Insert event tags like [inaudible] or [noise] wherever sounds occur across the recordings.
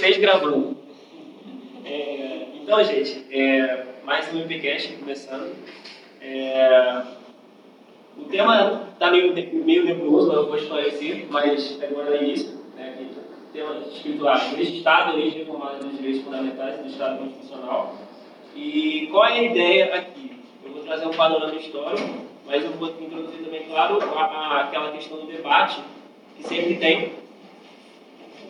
três gravando. É, então, gente, é, mais um MPCast começando. É, o tema está meio, meio nebuloso, mas eu vou esclarecer, mas agora é início. Né, aqui, tema escrito lá, Estado, origem reformada dos direitos fundamentais e do Estado constitucional. E qual é a ideia aqui? Eu vou trazer um panorama histórico, mas eu vou introduzir também, claro, a, a, aquela questão do debate que sempre tem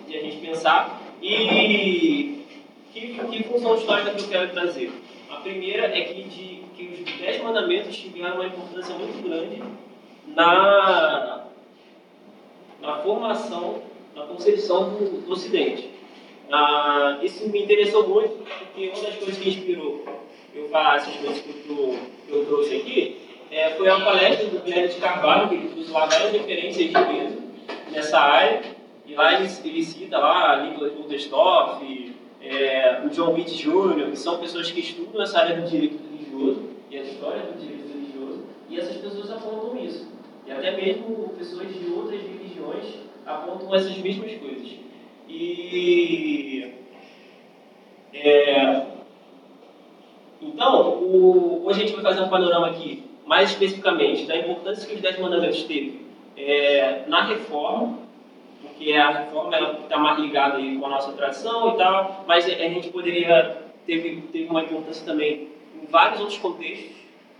de a gente pensar. E que, que função histórica que eu quero trazer? A primeira é que, de, que os Dez Mandamentos tiveram uma importância muito grande na, na formação, na concepção do, do Ocidente. Ah, isso me interessou muito, porque uma das coisas que inspirou eu falar essas coisas que eu, que eu trouxe aqui é, foi a palestra do Guilherme de Carvalho, que ele trouxe várias referências de peso nessa área, e lá ele, ele cita lá Nicholas Wolterstorff, é, o John Witt Jr., que são pessoas que estudam essa área do direito religioso e a história do direito religioso, e essas pessoas apontam isso. E até mesmo pessoas de outras religiões apontam essas mesmas coisas. E. É, então, o, hoje a gente vai fazer um panorama aqui, mais especificamente, da importância que os Dez Mandamentos teve é, na reforma, porque a reforma está mais ligada aí com a nossa tradição e tal, mas a gente poderia, teve uma importância também em vários outros contextos,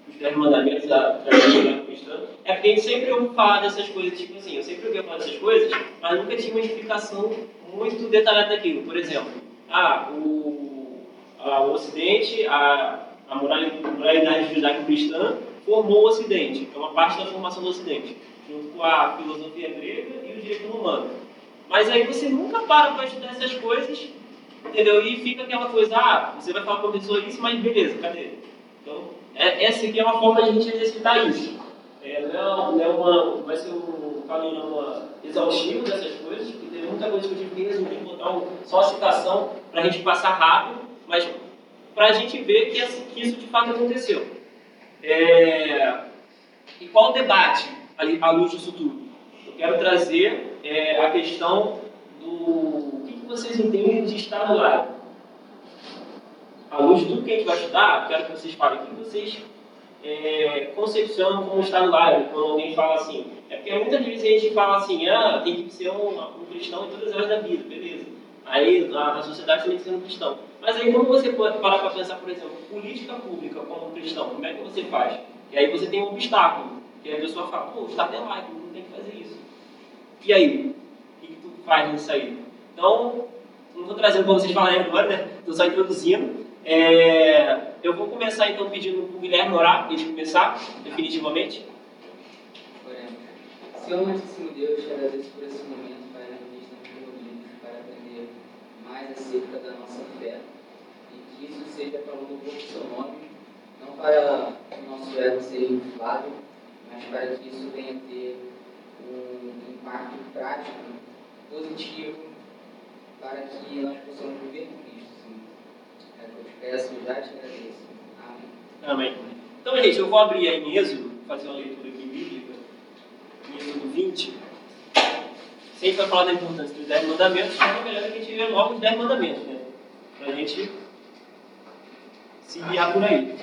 os Dez Mandamentos da tradição cristã. É porque a gente sempre ouve falar dessas coisas, tipo assim, eu sempre ouvi falar dessas coisas, mas nunca tinha uma explicação muito detalhada daquilo. Por exemplo, ah, o, a, o Ocidente, a, a moralidade judaico-cristã formou o Ocidente, é uma parte da formação do Ocidente junto com a filosofia grega o direito romano. Mas aí você nunca para para estudar essas coisas, entendeu? E fica aquela coisa, ah, você vai falar para o professor isso, mas beleza, cadê? Então, é, essa aqui é uma forma de a gente exercitar isso. É, não, é, não é uma, vai ser um panorama exaustivo dessas coisas, porque tem muita coisa que eu tive que resumir, botar um, só a citação para a gente passar rápido, mas para a gente ver que, que, isso de fato aconteceu. É, e qual o debate à luz disso tudo? Quero trazer é, a questão do o que, vocês entendem de Estado laico. À luz de tudo que a gente vai estudar, quero que vocês falem o que vocês é, concepcionam como Estado laico, quando alguém fala assim. É porque muitas vezes a gente fala assim, ah, tem que ser um, um cristão em todas as áreas da vida, beleza. Aí na, na sociedade tem que ser um cristão. Mas aí como você pode parar para pensar, por exemplo, política pública como cristão, como é que você faz? E aí você tem um obstáculo. E a pessoa fala, pô, o Estado é laico, não tem que fazer isso. E aí? O que, tu faz nisso aí? Então, não estou trazendo para vocês falarem agora, né? Estou só introduzindo. É, eu vou começar então pedindo para o Guilherme orar, para a gente começar, definitivamente. Senhor, Santíssimo Deus, te agradeço por esse momento, Pai, onde estamos reunidos para aprender mais acerca da nossa fé. E que isso seja para o louvor do seu nome, não para o nosso ego seja inflado, mas para que isso venha ter um impacto prático, positivo, para que nós possamos viver com Cristo. Sim. É o que eu peço e já te agradeço. Amém. Amém. Então, gente, eu vou abrir aí em Êxodo, fazer uma leitura aqui bíblica, em Êxodo 20. Sempre vai falar da importância dos 10 mandamentos, mas é melhor que a gente lê logo os 10 mandamentos, né? Para a gente se guiar por aí.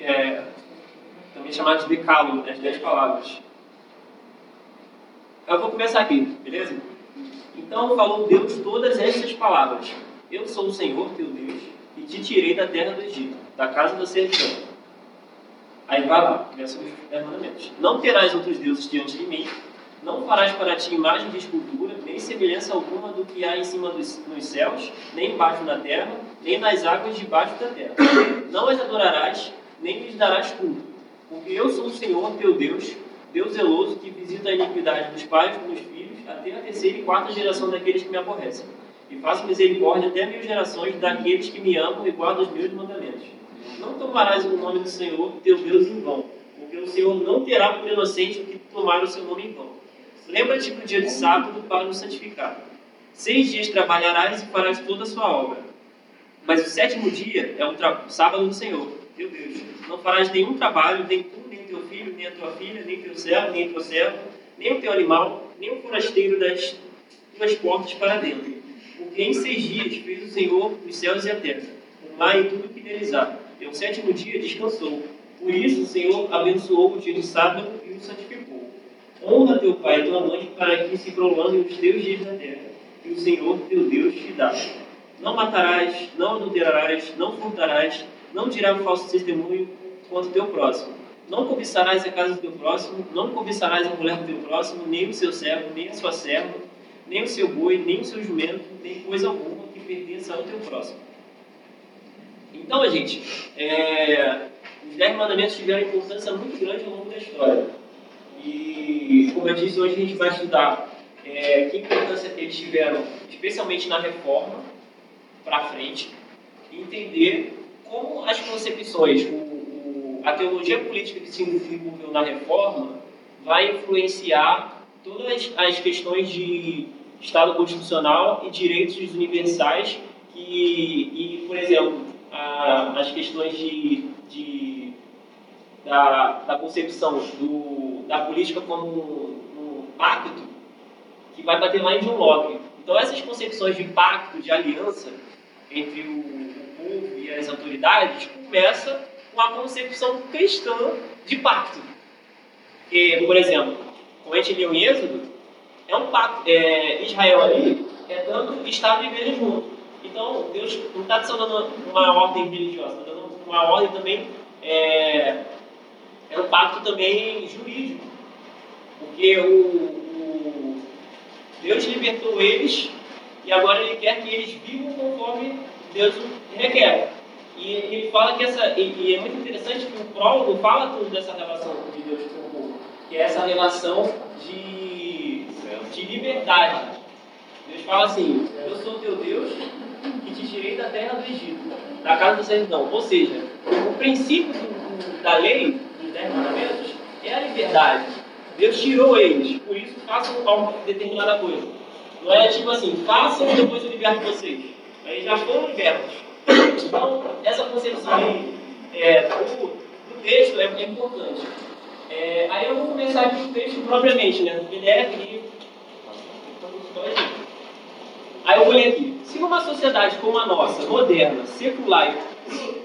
É, também chamado de decálogo, as dez palavras. Eu vou começar aqui, beleza? Então falou Deus todas essas palavras. Eu sou o Senhor teu Deus e te tirei da terra do Egito, da casa da servidão. Aí vai lá, começa os mandamentos. Não terás outros deuses diante de mim, não farás para ti imagem de escultura, nem semelhança alguma do que há em cima dos, nos céus, nem embaixo da terra, nem nas águas debaixo da terra. Não as adorarás, nem lhes darás culto porque eu sou o Senhor teu Deus, Deus zeloso, que visita a iniquidade dos pais nos filhos, até a terceira e quarta geração daqueles que me aborrecem. E faço misericórdia até mil gerações daqueles que me amam e guardam os meus mandamentos. Não tomarás o nome do Senhor teu Deus em vão, porque o Senhor não terá por inocente o que tomar o seu nome em vão. Lembra-te do dia de sábado para o santificar. Seis dias trabalharás e farás toda a sua obra. Mas o sétimo dia é o sábado do Senhor meu Deus, não farás nenhum trabalho, nem tu, nem teu filho, nem a tua filha, nem teu servo, nem tua serva, nem o teu animal, nem o forasteiro das tuas portas para dentro. Porque em seis dias fez o Senhor os céus e a terra, o mar e tudo que neles há. E ao sétimo dia descansou. Por isso o Senhor abençoou o dia do sábado e o santificou. Honra teu pai e tua mãe para que se prolonguem os teus dias na terra, que o Senhor teu Deus te dá. Não matarás, não adulterarás, não furtarás, não dirás falso testemunho contra o teu próximo. Não cobiçarás a casa do teu próximo, não cobiçarás a mulher do teu próximo, nem o seu servo, nem a sua serva, nem o seu boi, nem o seu jumento, nem coisa alguma que pertença ao teu próximo. Então, gente, é, os dez mandamentos tiveram importância muito grande ao longo da história. E, como eu disse, hoje a gente vai estudar é, que importância eles tiveram, especialmente na reforma, para frente, entender como as concepções, o, a teologia política que se desenvolveu na reforma, vai influenciar todas as questões de Estado constitucional e direitos universais que, e, por exemplo, a, as questões de, de da, da, concepção do, da política como um, um, pacto que vai bater lá em John Locke. Então, essas concepções de pacto, de aliança entre o, o povo e as autoridades, começa com a concepção cristã de pacto. E, por exemplo, como a gente leu em Êxodo, é um pacto. É, Israel ali é dando Estado e igreja junto. Então, Deus não está só dando uma ordem religiosa, está dando uma ordem também. É, é um pacto também jurídico. Porque o, o, Deus libertou eles e agora Ele quer que eles vivam conforme Deus requer. E ele fala que essa. E, e é muito interessante que o prólogo fala tudo dessa relação de Deus com o povo, que é essa relação de, de liberdade. Deus fala assim: Eu sou teu Deus que te tirei da terra do Egito, da casa do servidão. Ou seja, o princípio da lei, dos dez mandamentos, é a liberdade. Deus tirou eles, por isso façam uma determinada coisa. Não é tipo assim, façam e depois eu liberto vocês. Aí já foram libertos. Então, essa concepção aí é, do, do, texto é, é importante. É, aí eu vou começar aqui o texto propriamente, né? No PDF e. Aí eu vou ler aqui. Se numa sociedade como a nossa, moderna, secular e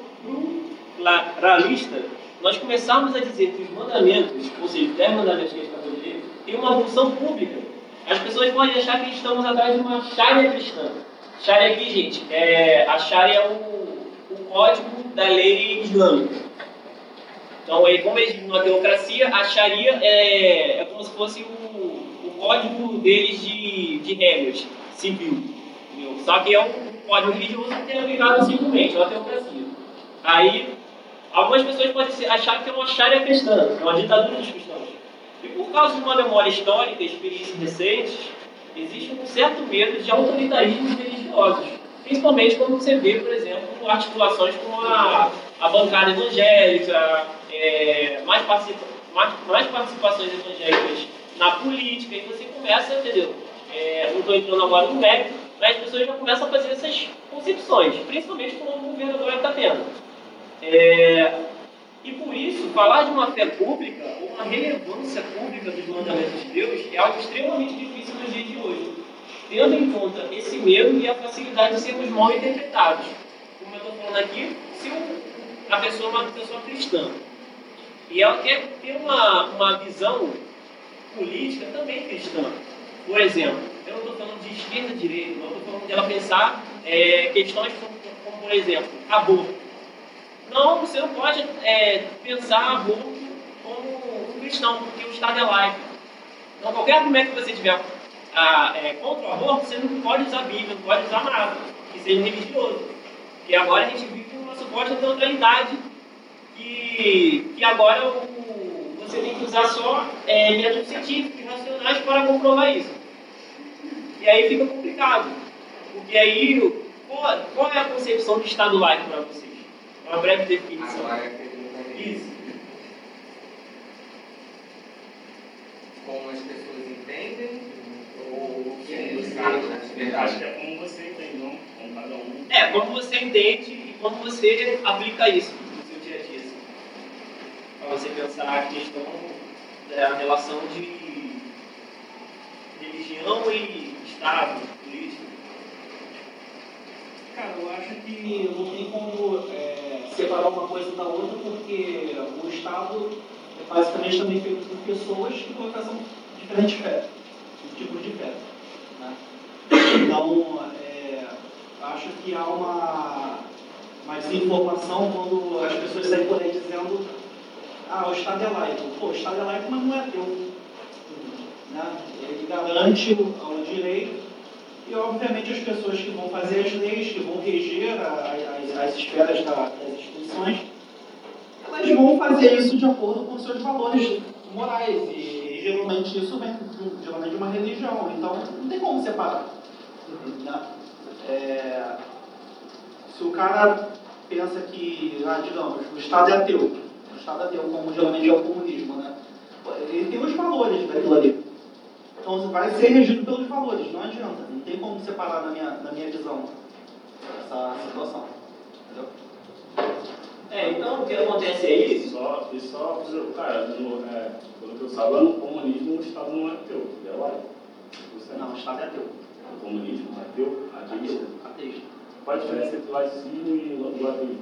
pluralista, nós começarmos a dizer que os mandamentos, ou seja, os 10 mandamentos que a gente está têm uma função pública, as pessoas podem achar que estamos atrás de uma chária cristã. Sharia aqui, gente, é, a Sharia é o, o código da lei islâmica. Então, aí, como eles vivem numa teocracia, a Sharia é, é como se fosse o, o código deles de, de regras civil. Entendeu? Só que é um código religioso que é ligado simplesmente, é uma teocracia. Aí, algumas pessoas podem achar que é uma Sharia cristã, é uma ditadura dos cristãos. E por causa de uma memória histórica, experiências recentes, existe um certo medo de autoritarismos religiosos. Principalmente quando você vê, por exemplo, articulações com a, a bancada evangélica, é, mais, participa, mais, mais, participações evangélicas na política, e você começa, entendeu? É, não estou entrando agora no mérito, mas as pessoas já começam a fazer essas concepções, principalmente com o governo agora está tendo. É, e por isso, falar de uma fé pública, ou uma relevância pública dos mandamentos de Deus, é algo extremamente difícil nos dias de hoje. Tendo em conta esse medo e a facilidade de sermos mal interpretados. Como eu estou falando aqui, se a pessoa é uma pessoa cristã e ela quer ter uma, uma visão política também cristã. Por exemplo, eu não estou falando de esquerda direita, não estou falando de ela pensar é, questões como, como, por exemplo, aborto. Não, você não pode é, pensar aborto como um cristão, porque o Estado é laico. Então, qualquer argumento que você tiver a, é, contra o aborto, você não pode usar a Bíblia, não pode usar nada que seja religioso. E agora a gente vive uma suposta neutralidade que, que agora o, você tem que usar só é, métodos científicos e racionais para comprovar isso. E aí fica complicado. Porque aí, qual, qual é a concepção de Estado laico para você? Uma breve definição. Isso. Como as pessoas entendem, ou o que é eles Acho que é como você entende, não? Como cada um. É, como você entende e como você aplica isso no seu dia a dia. Assim. Para você pensar a questão da relação de religião e Estado, política. Que não tem como é, separar uma coisa da outra, porque o Estado é basicamente também feito por pessoas que professam diferentes fé, tipos de fé. Né? Então, é, acho que há uma, uma desinformação quando as pessoas saem por aí dizendo ah, o Estado é laico. Pô, o Estado é laico, mas não é teu. Né? Ele garante o direito e, obviamente, as pessoas que vão fazer as leis, que vão reger as, as esferas das instituições, elas vão fazer isso de acordo com seus valores morais. E, geralmente isso vem geralmente de uma religião. Então, não tem como separar. Né? É, se o cara pensa que, ah, digamos, o Estado é ateu, o Estado é ateu, como geralmente é o comunismo, né? ele tem os valores daquilo ali. Então você vai ser regido pelos valores, não adianta. Não tem como separar na minha, na minha visão essa situação. Entendeu? É, então o que acontece aí. Só, e só, cara, no, é, pelo que eu saiba, no comunismo o Estado não é teu, é laico. Não, o Estado é teu. O comunismo é teu? Ateísta. Ateísta. Qual a diferença entre laicismo e laicismo?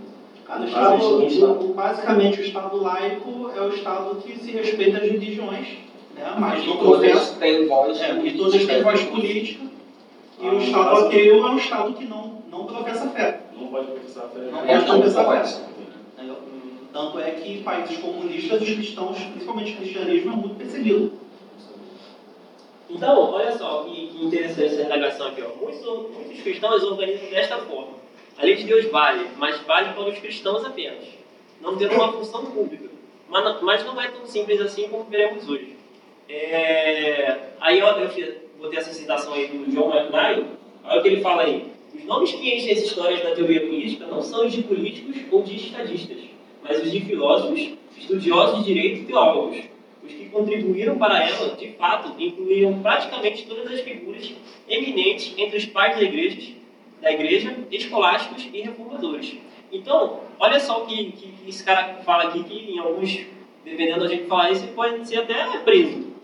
Ah, no estado, basicamente, o Estado laico é o Estado que se respeita as religiões né? mas no processo tem voz é, e todos têm voz política e o Estado ateu é um Estado que não, não professa fé. Não pode professar fé. Não pode professar fé. Tanto é que países comunistas, os cristãos, principalmente o cristianismo, é muito perseguido. Então, olha só que, que interessante essa indagação aqui. Ó. Muitos, muitos cristãos organizam desta forma. A lei de Deus vale, mas vale para os cristãos apenas, não tendo uma função pública. Mas, mas não é tão simples assim como veremos hoje. É, aí eu, eu botei essa citação aí do John McNally, olha o que ele fala aí. Os nomes que enchem as histórias da teoria política não são os de políticos ou de estadistas, mas os de filósofos, estudiosos de direito e teólogos. Os que contribuíram para ela, de fato, incluíam praticamente todas as figuras eminentes entre os pais da igreja, da igreja escolásticos e reformadores. Então, olha só o que, que, que esse cara fala aqui, que em alguns, dependendo da gente falar isso, pode ser até preso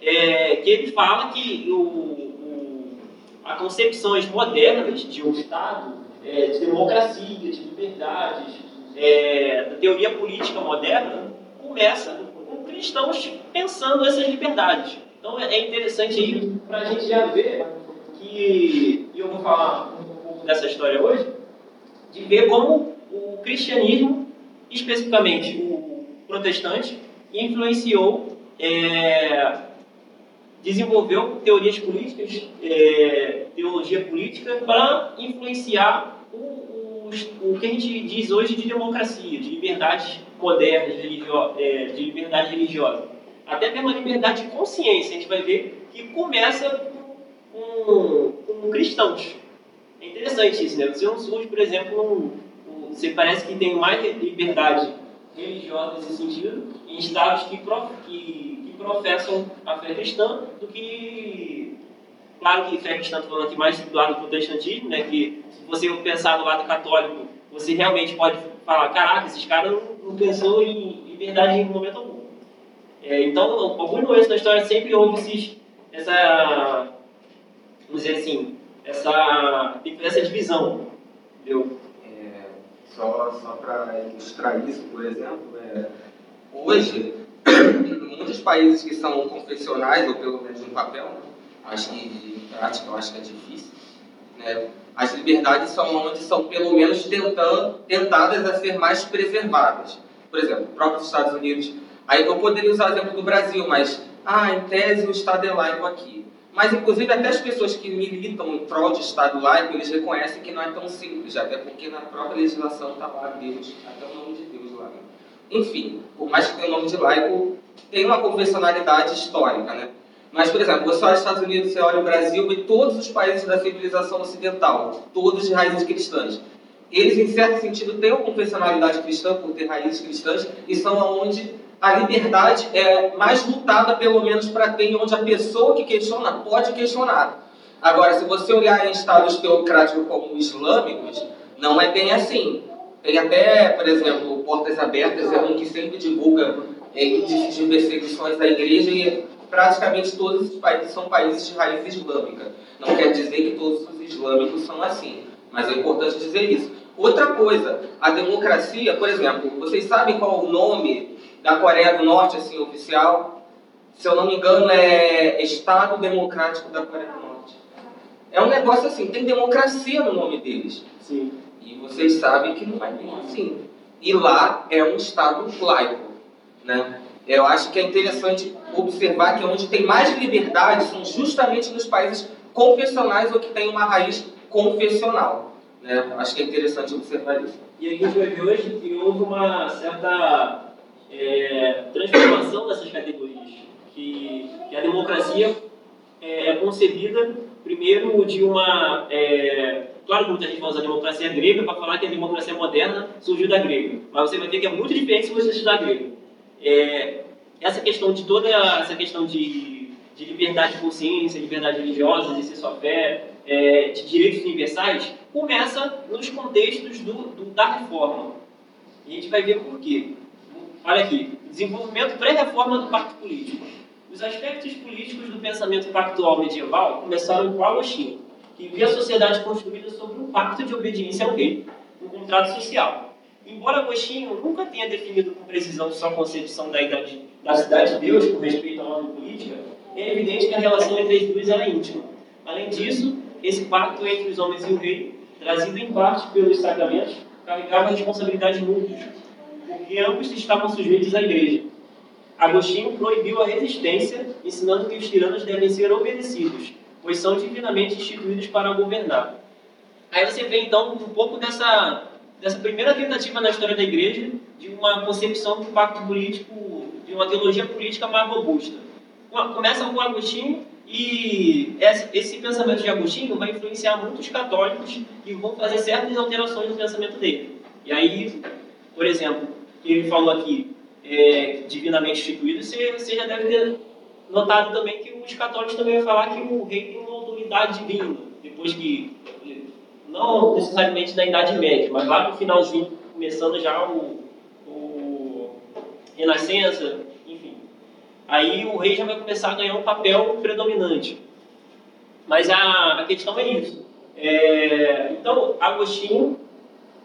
é, que ele fala que o, o, as concepções modernas de um Estado, é, de democracia, de liberdades, é, da teoria política moderna, começa com cristãos pensando essas liberdades. Então é, é interessante aí para a gente já ver que, e eu vou falar um pouco dessa história hoje, de ver como o cristianismo, especificamente o protestante, influenciou é, desenvolveu teorias políticas, é, teologia política, para influenciar o, o, o, que a gente diz hoje de democracia, de liberdades modernas, religio, é, de liberdade religiosa. Até mesmo a liberdade de consciência, a gente vai ver que começa com, com cristãos. É interessante isso, né? Você surge, por exemplo, um, um, você parece que tem mais liberdade religiosa nesse sentido em estados que, que professam a fé cristã do que. Claro que fé cristã, estou falando aqui mais do lado do protestantismo, né, que se você pensar do lado católico, você realmente pode falar: caraca, esses caras não, não pensou em liberdade em momento algum. É, então, alguns momentos da história sempre houve esses, essa. Vamos dizer assim, essa, essa divisão. Entendeu? É, só só para ilustrar isso, por exemplo, é, hoje muitos países que são confessionais, ou pelo menos no papel, acho que em prática eu acho que é difícil, né? as liberdades são onde são pelo menos tentando, tentadas a ser mais preservadas. Por exemplo, o próprio Estados Unidos, aí eu poderia usar o exemplo do Brasil, mas, ah, em tese o Estado é laico aqui. Mas, inclusive, até as pessoas que militam em prol de Estado laico, eles reconhecem que não é tão simples, até porque na própria legislação está lá Deus, até nome de Deus lá. Né? Enfim, por mais que tenha o nome de laico, tem uma convencionalidade histórica, né? Mas, por exemplo, você olha os Estados Unidos, você olha o Brasil e todos os países da civilização ocidental, todos de raízes cristãs. Eles, em certo sentido, têm uma confessionalidade cristã, por ter raízes cristãs, e são onde a liberdade é mais lutada, pelo menos, para ter, onde a pessoa que questiona pode questionar. Agora, se você olhar em estados teocráticos como islâmicos, não é bem assim. Tem até, por exemplo, Portas Abertas, é um que sempre divulga é, índices de perseguições da igreja e praticamente todos os países são países de raiz islâmica. Não quer dizer que todos os islâmicos são assim. Mas é importante dizer isso. Outra coisa, a democracia, por exemplo, vocês sabem qual o nome da Coreia do Norte, assim, oficial? Se eu não me engano, é Estado Democrático da Coreia do Norte. É um negócio assim, tem democracia no nome deles. Sim. E vocês sabem que não é bem assim. E lá é um Estado laico. Né? Eu acho que é interessante observar que onde tem mais liberdade são justamente nos países confessionais ou que tem uma raiz confessional. Né? Acho que é interessante observar isso. E a gente vai ver hoje que houve uma certa é, transformação dessas categorias. Que, que a democracia é, é concebida, primeiro, de uma. É, claro que muita gente vai usar a democracia grega para falar que a democracia moderna surgiu da grega, mas você vai ver que é muito diferente se você estudar grego. É, essa questão de toda essa questão de, de liberdade de consciência, liberdade religiosa, de ser sua fé, é, de direitos universais, começa nos contextos do, do, da reforma. E a gente vai ver por quê. Olha aqui, desenvolvimento pré-reforma do pacto político. Os aspectos políticos do pensamento pactual medieval começaram com Agostinho, que via a sociedade construída sobre um pacto de obediência ao rei, um contrato social. Embora Agostinho nunca tenha definido com precisão sua concepção da, idade, da cidade de Deus com respeito à ordem política, é evidente que a relação entre as duas era íntima. Além disso, esse pacto entre os homens e o rei, trazido em parte pelos sacramentos, carregava responsabilidades mútuas, porque ambos estavam sujeitos à igreja. Agostinho proibiu a resistência, ensinando que os tiranos devem ser obedecidos, pois são divinamente instituídos para governar. Aí você vê então um pouco dessa, dessa primeira tentativa na história da igreja de uma concepção do pacto político, de uma teologia política mais robusta. Começa com Agostinho e esse pensamento de Agostinho vai influenciar muitos católicos que vão fazer certas alterações no pensamento dele. E aí, por exemplo, ele falou aqui, é, divinamente instituído, você, você já deve ter notado também que os católicos também vão falar que o rei tem uma autoridade divina, depois que, não necessariamente na Idade Média, mas lá no finalzinho, começando já o, o Renascença, enfim. Aí o rei já vai começar a ganhar um papel predominante. Mas a, a questão é isso. É, então, Agostinho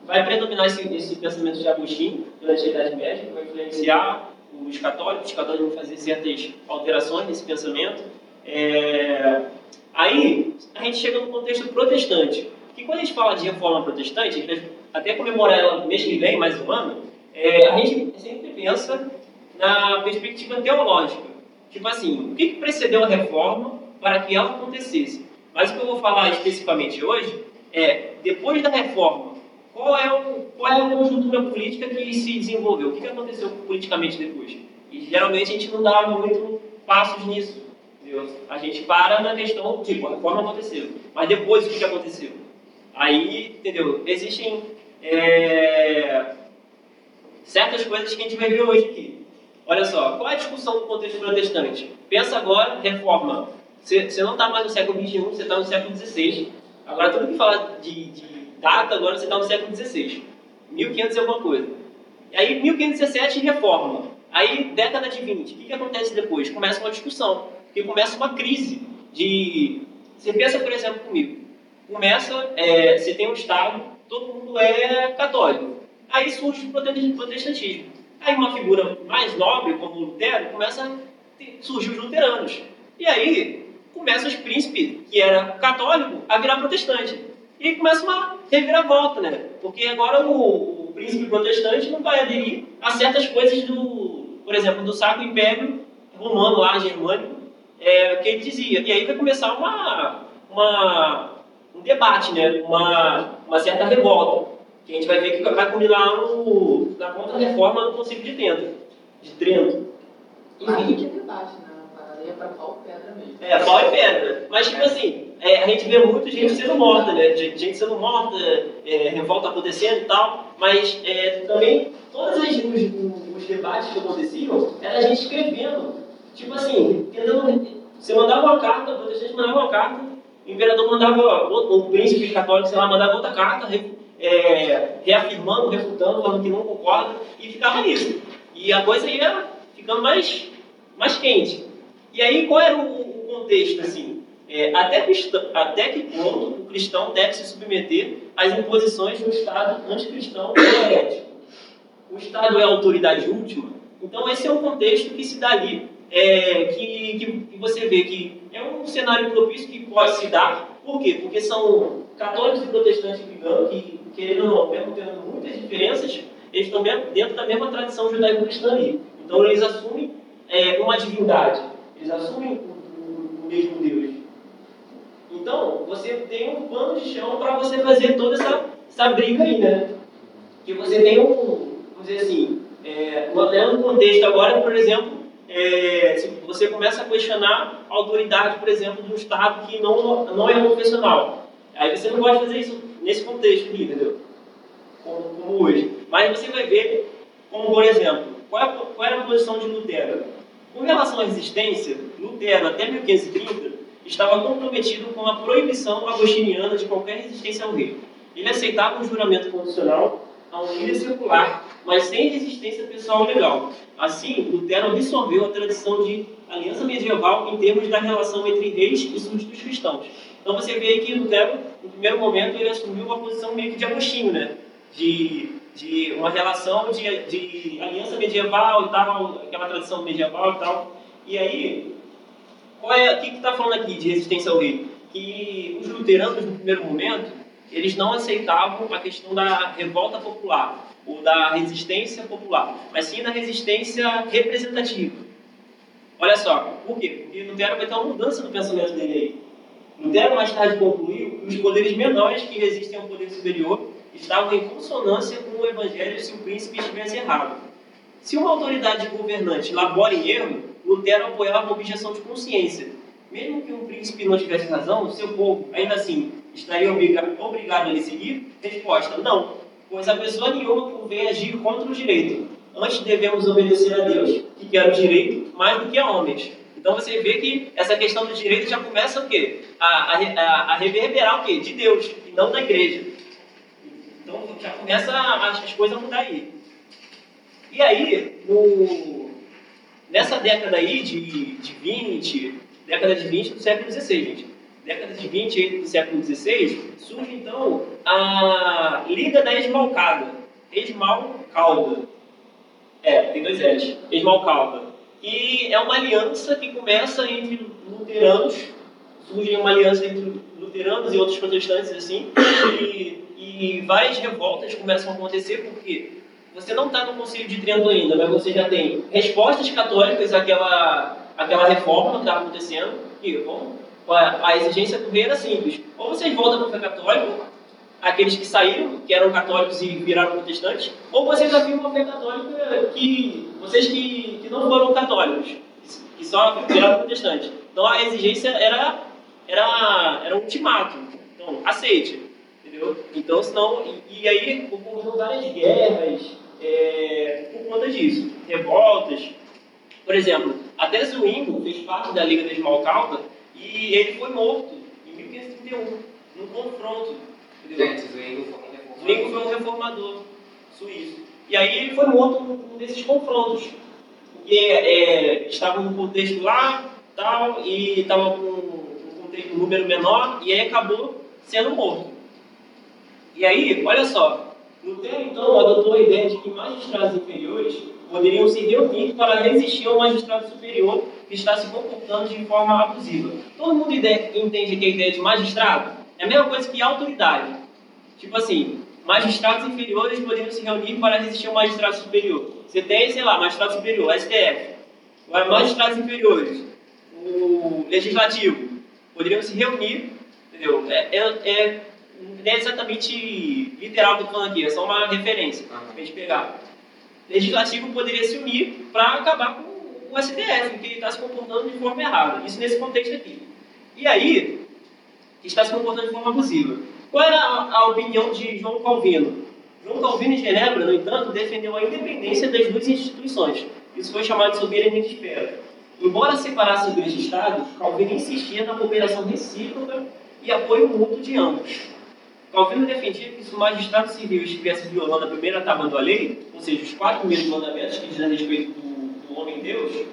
vai predominar esse, esse pensamento de Agostinho durante a Idade Média, vai influenciar os católicos, os católicos vão fazer certas alterações nesse pensamento. É... Aí a gente chega no contexto protestante, que quando a gente fala de reforma protestante, a gente até comemorar ela mês que vem, mais um ano, é, a gente sempre pensa na perspectiva teológica. Tipo assim, o que precedeu a reforma para que ela acontecesse? Mas o que eu vou falar especificamente hoje é, depois da reforma, qual é, o, qual é a conjuntura política que se desenvolveu? O que, aconteceu politicamente depois? E geralmente a gente não dá muito passos nisso. Entendeu? A gente para na questão, tipo, a reforma aconteceu. Mas depois o que, aconteceu? Aí, entendeu? Existem é, certas coisas que a gente vai ver hoje aqui. Olha só, qual é a discussão do contexto protestante? Pensa agora, reforma. Você não está mais no século XXI, você está no século XVI. Agora, tudo que fala de, de data, agora você está no século XVI. 1500 e alguma coisa. Aí, 1517, reforma. Aí, década de 20, o que, que acontece depois? Começa uma discussão, porque começa uma crise de... Você pensa, por exemplo, comigo. Começa, é, você tem um Estado, todo mundo é católico. Aí surge o protestantismo. Aí uma figura mais nobre, como Lutero, começa a surgir os luteranos. E aí, começa os príncipes, que era católico, a virar protestante. E começa uma reviravolta, né? Porque agora o, o príncipe protestante não vai aderir a certas coisas do, por exemplo, do Sacro Império Romano lá, germânico, é, que ele dizia. E aí vai começar uma, uma, um debate, né? Uma, uma certa revolta. Que a gente vai ver que vai culminar no, na contra-reforma do Concílio de Trento. De Trento. Enfim. que debate, né? é para pau e pedra mesmo. É, pau e pedra. Mas, tipo assim, é, a gente vê muita gente sendo morta, né? Gente sendo morta, é, revolta acontecendo e tal. Mas é, também, todos os, os, os, debates que aconteciam, era a gente escrevendo. Tipo assim, tentando. Você mandava uma carta, o protestante mandava uma carta, o imperador mandava, o príncipe católico, sei lá, mandava outra carta, é, reafirmando, refutando, falando que não concorda, e ficava nisso. E a coisa ia ficando mais, mais quente. E aí, qual era o, contexto, assim? É, até, cristão, até que ponto o cristão deve se submeter às imposições do Estado anticristão e herético. O Estado é a autoridade última, então esse é um contexto que se dá ali, é, que, que, você vê que é um cenário propício que pode se dar. Por quê? Porque são católicos e protestantes brigando, que, querendo ou não, mesmo tendo muitas diferenças, eles estão dentro da mesma tradição judaico-cristã ali. Então eles assumem é, uma divindade, eles assumem o, o mesmo Deus. Então, você tem um pano de chão para você fazer toda essa, essa briga aí, né? Que você tem um, vamos dizer assim, é, no contexto agora, por exemplo, é, se você começa a questionar a autoridade, por exemplo, de um Estado que não, não é confessional. Aí você não pode fazer isso nesse contexto aqui, entendeu? Como, como hoje. Mas você vai ver, como por exemplo, qual, é, qual era a posição de Lutero? Com relação à resistência, Lutero, até 1530, estava comprometido com a proibição agostiniana de qualquer resistência ao rei. Ele aceitava um juramento condicional a um líder circular, mas sem resistência pessoal legal. Assim, Lutero absorveu a tradição de aliança medieval em termos da relação entre reis e súditos cristãos. Então você vê que Lutero, no primeiro momento, ele assumiu uma posição meio que de Agostinho, né? De, de uma relação de, de aliança medieval e tal, aquela tradição medieval e tal. E aí, qual é, o que está falando aqui de resistência ao rei? Que os luteranos, no primeiro momento, eles não aceitavam a questão da revolta popular ou da resistência popular, mas sim da resistência representativa. Olha só, por quê? Porque Lutero vai ter uma mudança no pensamento dele aí. Lutero mais tarde concluiu que os poderes menores que resistem ao poder superior estavam em consonância com o evangelho se o príncipe estivesse errado. Se uma autoridade governante labora em erro, Lutero apoiava a objeção de consciência. Mesmo que um príncipe não tivesse razão, seu povo, ainda assim, estaria obrigado, obrigado a lhe seguir? Resposta: não, pois a pessoa nenhuma convém agir contra o direito. Antes devemos obedecer a Deus, que quer o direito, mais do que a homens. Então você vê que essa questão do direito já começa o quê? A, a, a reverberar o quê? De Deus, e não da igreja. Então já começa as coisas a mudar aí. E aí, no, Nessa década aí de, de 20, década de 20 do século XVI, gente. Década de 20 do século XVI, surge então a Liga da Esmalcada. Esmalcalda. É, tem dois L's. Esmalcalda. E é uma aliança que começa entre luteranos, surge uma aliança entre luteranos e outros protestantes, assim, e, e várias revoltas começam a acontecer, porque você não está no Conselho de Trento ainda, mas você já tem respostas católicas àquela, àquela reforma que estava acontecendo, e bom, a exigência do rei era simples. Ou vocês voltam para o católico, aqueles que saíram, que eram católicos e viraram protestantes, ou vocês afirmam a fé católica que vocês que, que não foram católicos, que só viraram protestantes. Então a exigência era, era, era um ultimato. Então, aceite. Entendeu? Então, senão. E, e aí ocorreram várias guerras, é, por conta disso. Revoltas. Por exemplo, até Zwingo fez parte da Liga da Esmalcalda e ele foi morto em 1531, num confronto. Gente, Zwingo foi um reformador. Zwingo foi um reformador suíço. E aí ele foi morto num desses confrontos. Porque é, estava num contexto lá, tal, e estava com um, um número menor, e aí acabou sendo morto. E aí, olha só, Lutero, então, adotou a ideia de que magistrados inferiores poderiam se reunir para resistir ao magistrado superior que está se comportando de forma abusiva. Todo mundo entende que a ideia de magistrado é a mesma coisa que autoridade. Tipo assim, magistrados inferiores poderiam se reunir para resistir ao magistrado superior. Você tem, sei lá, magistrado superior, STF. Agora, magistrados inferiores, o legislativo, poderiam se reunir, entendeu? É, é, é não é exatamente literal estou falando aqui, é só uma referência para a gente pegar. O legislativo poderia se unir para acabar com o STF, que está se comportando de forma errada. Isso nesse contexto aqui. E aí, está se comportando de forma abusiva. Qual era a, a opinião de João Calvino? João Calvino de Genebra, no entanto, defendeu a independência das duas instituições. Isso foi chamado de soberania de esfera. Embora separasse igreja e Estado, Calvino insistia na cooperação recíproca e apoio mútuo de ambos. Calvino defendia que se o magistrado civil estivesse violando a primeira tábua da lei, ou seja, os quatro primeiros mandamentos que dizem a respeito do, do homem-deus,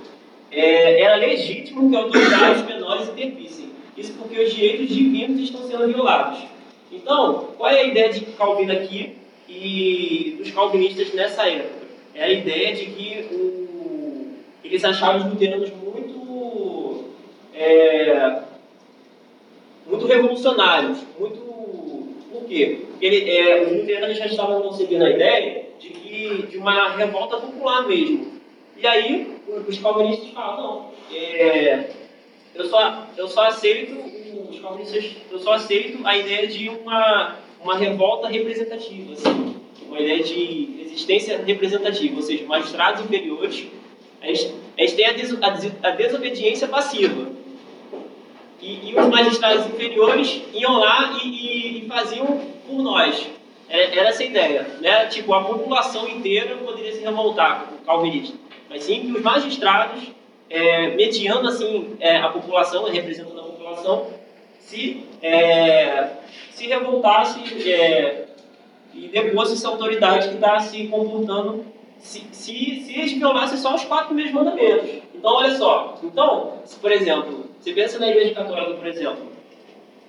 é, era legítimo que autoridades menores intervissem. Isso porque os direitos divinos estão sendo violados. Então, qual é a ideia de Calvino aqui e dos calvinistas nessa época? É a ideia de que o... eles achavam os luteranos muito, é... muito revolucionários, muito... Quê? Porque ele, é, os luteranos já estavam concebendo a ideia de, que, de uma revolta popular mesmo. E aí, os calvinistas falam, não, é, eu, só, eu só aceito os calvinistas, eu só aceito a ideia de uma, uma revolta representativa, assim, uma ideia de existência representativa, ou seja, magistrados inferiores, a gente, a gente tem a, des, a, a desobediência passiva. E, e, os magistrados inferiores iam lá e, e, e faziam por nós. Era, era essa ideia. Né? Tipo, a população inteira poderia se revoltar com o calvinista. Mas sim que os magistrados, é, mediando assim é, a população, representando a população, se, é, se revoltasse é, e depois essa autoridade que está se comportando, se, se, se eles violassem só os quatro primeiros mandamentos. Então, olha só. Então, se, por exemplo, você pensa na igreja católica, por exemplo.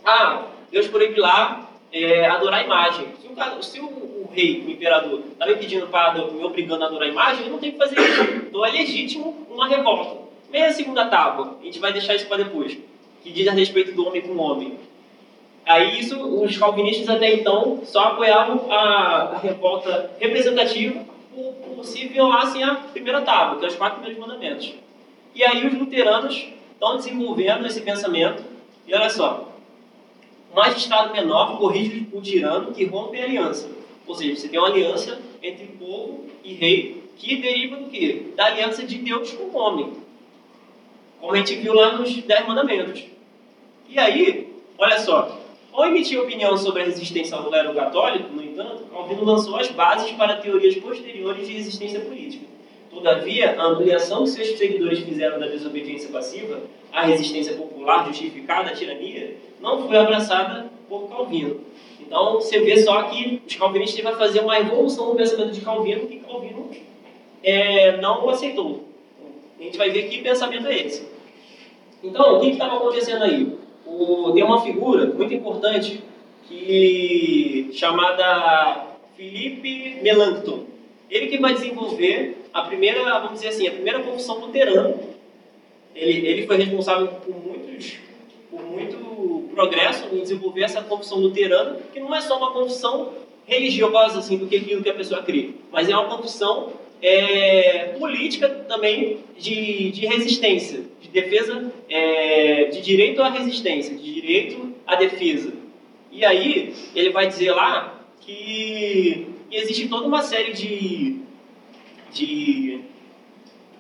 Ah, Deus proíbe lá é, adorar a imagem. Se, o, se o, o, rei, o imperador, está me pedindo para me obrigando a adorar a imagem, ele não tem que fazer isso. Então é legítimo uma revolta. Meia segunda tábua, a gente vai deixar isso para depois, que diz a respeito do homem com o homem. Aí isso, os calvinistas até então só apoiavam a, a revolta representativa por, por se violassem a primeira tábua, que é os quatro primeiros mandamentos. E aí os luteranos estão desenvolvendo esse pensamento, e olha só, o magistrado menor corrige o tirano que rompe a aliança. Ou seja, você tem uma aliança entre povo e rei que deriva do quê? Da aliança de Deus com o homem. Como a gente viu lá nos Dez Mandamentos. E aí, olha só, ao emitir opinião sobre a resistência ao clero católico, no entanto, Calvino lançou as bases para teorias posteriores de resistência política. Todavia, a ampliação que seus seguidores fizeram da desobediência passiva à resistência popular justificada à tirania não foi abraçada por Calvino. Então, você vê só que os calvinistas vão fazer uma evolução no pensamento de Calvino que Calvino é, não aceitou. A gente vai ver que pensamento é esse. Então, o que estava acontecendo aí? O, tem uma figura muito importante que chamada Felipe Melanchthon. Ele que vai desenvolver a primeira, vamos dizer assim, a primeira confissão luterana. Ele, ele foi responsável por muitos, por muito progresso em desenvolver essa confissão luterana, que não é só uma confissão religiosa assim do que aquilo que a pessoa crê, mas é uma confissão é, política também de, de resistência, de defesa, é, de direito à resistência, de direito à defesa. E aí ele vai dizer lá que existe toda uma série de, de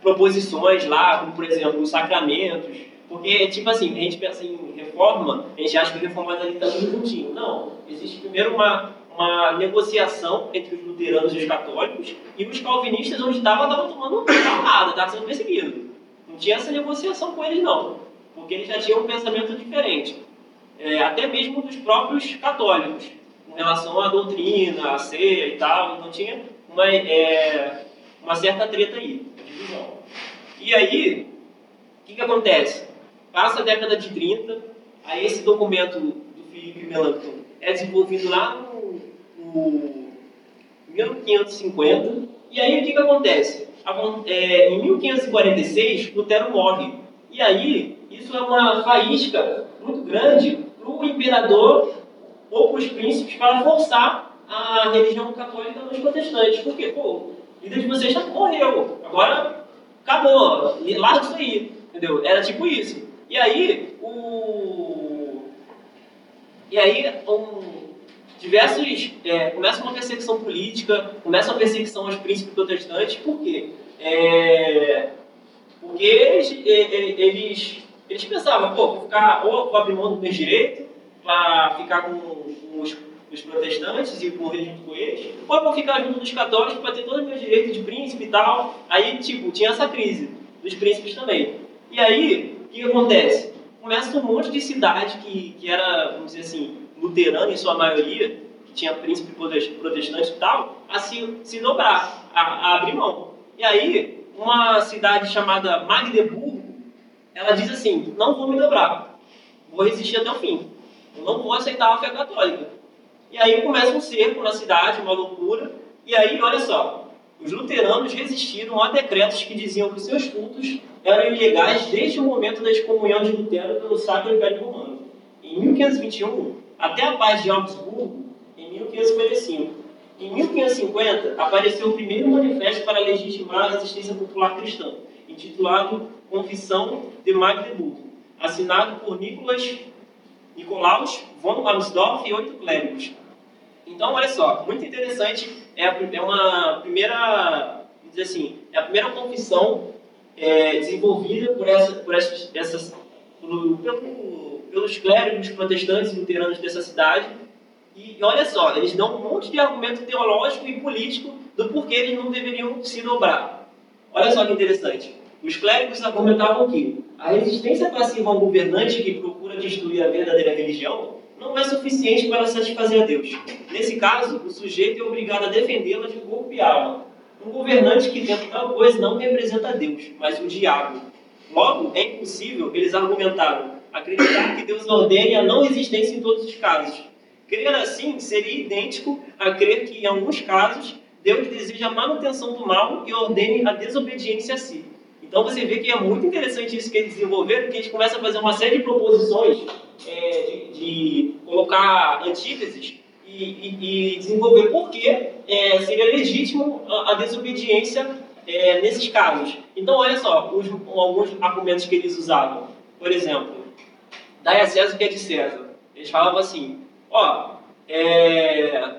proposições lá, como por exemplo os sacramentos, porque tipo assim, a gente pensa em reforma, a gente acha que reforma está tudo juntinho. Não, existe primeiro uma, uma negociação entre os luteranos e os católicos, e os calvinistas, onde estavam, estavam tomando nada, estavam sendo perseguidos. Não tinha essa negociação com eles, não, porque eles já tinham um pensamento diferente, é, até mesmo dos próprios católicos com relação à doutrina, à ceia e tal, não tinha uma, é, uma certa treta aí, divisão. E aí, o que, que acontece? Passa a década de 30, aí esse documento do Felipe Melanchthon é desenvolvido lá no, no 1550, e aí o que, que acontece? É, em 1546, Lutero morre. E aí, isso é uma faísca muito grande para o imperador ou para os príncipes para forçar a religião católica nos protestantes. Por quê? Pô, líder de vocês já morreu, agora acabou, larga isso aí, entendeu? Era tipo isso. E aí, o... E aí, um... diversos... É, começa uma perseguição política, começa uma perseguição aos príncipes protestantes, por quê? É... Porque eles, eles, eles pensavam, pô, vou ficar, ou vou abrir mão do meu direito, para ficar com os, os, protestantes e morrer junto com eles, ou eu vou ficar junto dos católicos para ter todo o meu direito de príncipe e tal. Aí, tipo, tinha essa crise dos príncipes também. E aí, o que acontece? Começa um monte de cidade que, que era, vamos dizer assim, luterana em sua maioria, que tinha príncipe protestante e tal, a se, se dobrar, a, a abrir mão. E aí, uma cidade chamada Magdeburgo, ela diz assim, não vou me dobrar vou resistir até o fim. Eu não vou aceitar a fé católica. E aí começa um cerco na cidade, uma loucura. E aí, olha só, os luteranos resistiram a decretos que diziam que seus cultos eram ilegais desde o momento da excomunhão de Lutero pelo Sacro Império Romano. Em 1521, até a paz de Augsburgo, em 1555. Em 1550, apareceu o primeiro manifesto para legitimar a resistência popular cristã, intitulado Confissão de Magdeburgo, assinado por Nicolaus von Amsdorff e oito clérigos. Então, olha só, muito interessante, é, a, é uma primeira, dizer assim, é a primeira confissão é, desenvolvida por, essa, por essas, essas pelo, pelos clérigos protestantes luteranos dessa cidade. E, e olha só, eles dão um monte de argumento teológico e político do porquê eles não deveriam se dobrar. Olha só que interessante. Os clérigos argumentavam que a resistência passiva ao governante que procura destruir a verdadeira religião não é suficiente para satisfazer a Deus. Nesse caso, o sujeito é obrigado a defendê-la de corpo e alma. Um governante que tenta tal coisa não representa Deus, mas o diabo. Logo, é impossível, eles argumentaram, acreditar que Deus ordene a não existência em todos os casos. Crer assim seria idêntico a crer que, em alguns casos, Deus deseja a manutenção do mal e ordene a desobediência a si. Então você vê que é muito interessante isso que eles desenvolveram, porque eles começam a fazer uma série de proposições é, de, de, colocar antíteses e, e, e desenvolver por que é, seria legítimo a, a desobediência é, nesses casos. Então, olha só, os, alguns argumentos que eles usavam. Por exemplo, dai a César o que é de César. Eles falavam assim, ó, é,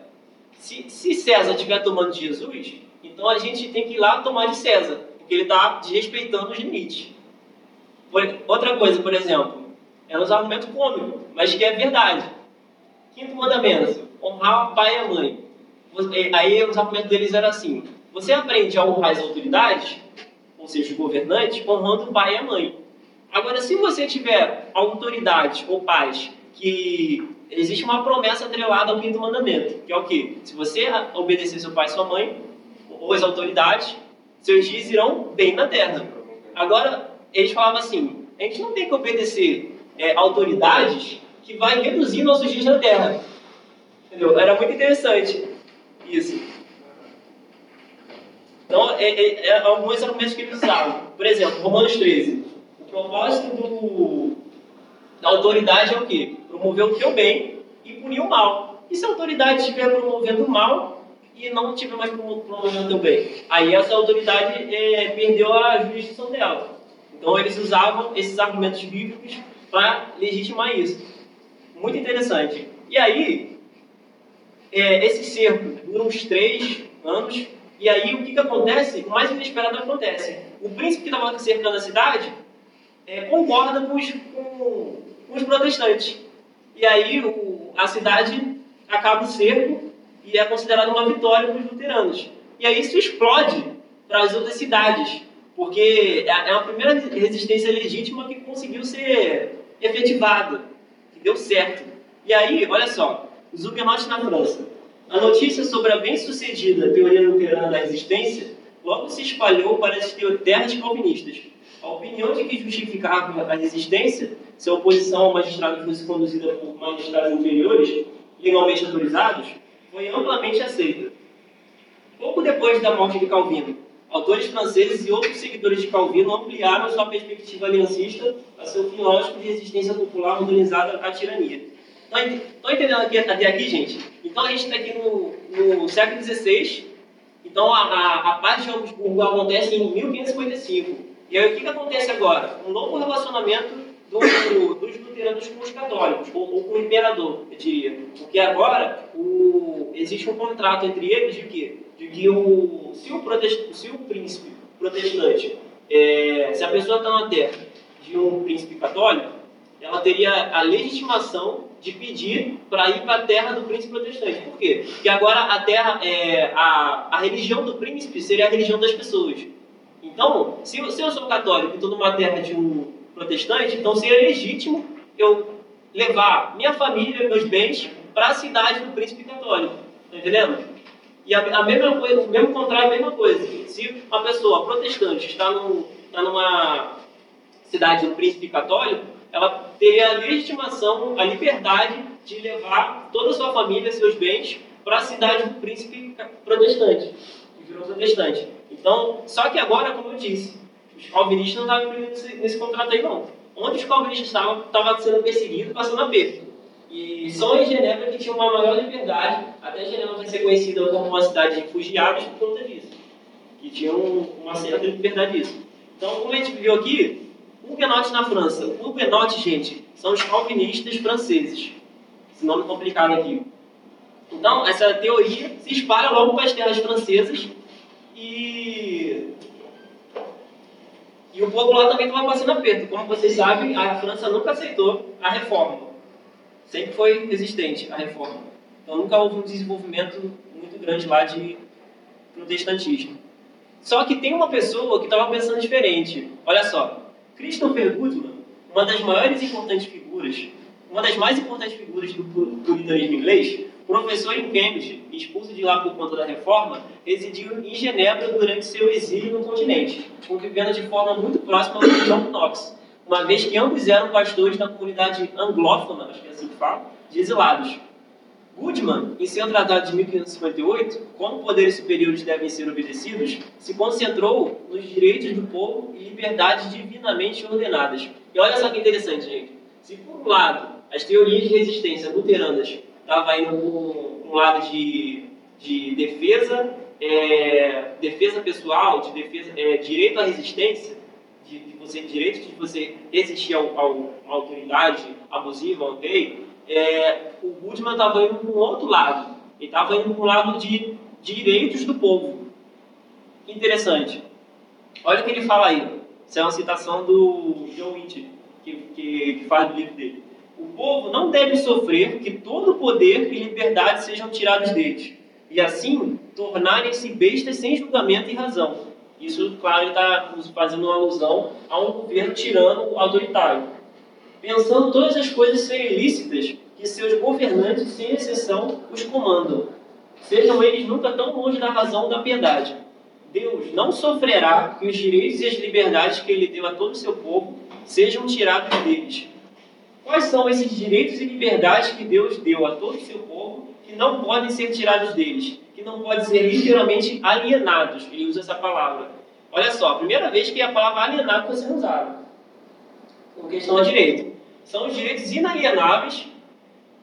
se, se César estiver tomando de Jesus, então a gente tem que ir lá tomar de César porque ele está desrespeitando os limites. Outra coisa, por exemplo, é um argumento cômico, mas que é verdade. Quinto mandamento, honrar o pai e a mãe. Aí os argumentos deles eram assim, você aprende a honrar as autoridades, ou seja, os governantes, honrando o pai e a mãe. Agora, se você tiver autoridades ou pais que existe uma promessa atrelada ao quinto mandamento, que é o quê? Se você obedecer seu pai e sua mãe, ou as autoridades, seus dias irão bem na terra. Agora, eles falavam assim: a gente não tem que obedecer é, autoridades que vai reduzir nossos dias na terra. Entendeu? Era muito interessante isso. Então, é, é, é alguns argumentos que eles usavam. Por exemplo, Romanos 13. O propósito do, da autoridade é o quê? Promover o teu bem e punir o mal. E se a autoridade estiver promovendo o mal, e não tive mais promovendo também. Aí essa autoridade é, perdeu a jurisdição dela. Então eles usavam esses argumentos bíblicos para legitimar isso. Muito interessante. E aí, é, esse cerco dura uns três anos, e aí o que, que acontece? O mais inesperado acontece. O príncipe que estava cercando a cidade é, concorda com os, com, com os protestantes. E aí o, a cidade acaba o cerco e é considerada uma vitória para os luteranos. E aí isso explode para as outras cidades, porque é, é a primeira resistência legítima que conseguiu ser efetivada, que deu certo. E aí, olha só, os huguenotes na França. A notícia sobre a bem-sucedida teoria luterana da resistência logo se espalhou para as terras calvinistas. A opinião de que justificava a resistência, se a oposição ao magistrado fosse conduzida por magistrados inferiores, legalmente autorizados, foi amplamente aceita. Pouco depois da morte de Calvino, autores franceses e outros seguidores de Calvino ampliaram sua perspectiva aliancista a seu fim lógico de resistência popular organizada à tirania. Estão entendendo aqui, até aqui, gente? Então a gente está aqui no, no, século XVI. Então a, a, a paz de Augsburgo acontece em 1555. E aí o que, que acontece agora? Um novo relacionamento do, dos luteranos com os católicos, ou, ou, com o imperador, eu diria. Porque agora existe um contrato entre eles de que, de que o, se, o protest, se o príncipe protestante, é, se a pessoa está na terra de um príncipe católico, ela teria a legitimação de pedir para ir para a terra do príncipe protestante. Por quê? Porque agora a terra, é, a, a religião do príncipe seria a religião das pessoas. Então, se, se eu sou católico e estou numa terra de um protestante, então seria legítimo eu levar minha família, meus bens, para a cidade do príncipe católico. Está entendendo? E a, a, mesma coisa, o mesmo contrário, a mesma coisa. Se uma pessoa protestante está, num, está numa cidade do príncipe católico, ela teria a legitimação, a liberdade de levar toda a sua família, seus bens, para a cidade do príncipe protestante, virou protestante. Então, só que agora, como eu disse, os calvinistas não estavam incluídos nesse, nesse contrato aí, não. Onde os calvinistas estavam, estavam sendo perseguidos, passando aperto. E só em Genebra que tinha uma maior liberdade, até Genebra vai ser conhecida como uma cidade de refugiados por conta disso. Que tinha uma certa liberdade disso. Então, como a gente viu aqui, Huguenotes na França. Huguenotes, gente, são os calvinistas franceses. Esse nome complicado aqui. Então, essa teoria se espalha logo para as terras francesas e. E o povo lá também estava passando aperto. Como vocês sabem, a França nunca aceitou a reforma. Sempre foi resistente à reforma. Então nunca houve um desenvolvimento muito grande lá de protestantismo. Só que tem uma pessoa que estava pensando diferente. Olha só, Christopher Goodman, uma das maiores e importantes figuras, uma das mais importantes figuras do puritanismo inglês, Professor em Cambridge, expulso de lá por conta da reforma, residiu em Genebra durante seu exílio no continente, convivendo de forma muito próxima ao John Knox, uma vez que ambos eram pastores da comunidade anglófona, acho que é assim que fala, de exilados. Goodman, em seu tratado de 1558, Como poderes superiores devem ser obedecidos, se concentrou nos direitos do povo e liberdades divinamente ordenadas. E olha só que interessante, gente. Se, por um lado, as teorias de resistência luteranas estava indo com um lado de, de defesa, é, defesa pessoal, de defesa, é, direito à resistência, de, de, você, direito de você resistir ao, ao, autoridade abusiva, ao rei, é, o Goodman estava indo para um outro lado. Ele estava indo para um lado de direitos do povo. Interessante. Olha o que ele fala aí. Isso é uma citação do John Witt, que, que, que faz do livro dele. O povo não deve sofrer que todo poder e liberdade sejam tirados deles, e assim tornarem-se bestas sem julgamento e razão. Isso, claro, está fazendo uma alusão a um governo tirano autoritário. Pensando todas as coisas serem ilícitas, que seus governantes, sem exceção, os comandam. Sejam eles nunca tão longe da razão da piedade. Deus não sofrerá que os direitos e as liberdades que ele deu a todo o seu povo sejam tirados deles Quais são esses direitos e liberdades que Deus deu a todo o seu povo que não podem ser tirados deles, que não podem ser literalmente alienados? Ele usa essa palavra. Olha só, a primeira vez que a palavra alienado foi sendo usada com questão a direito. São os direitos inalienáveis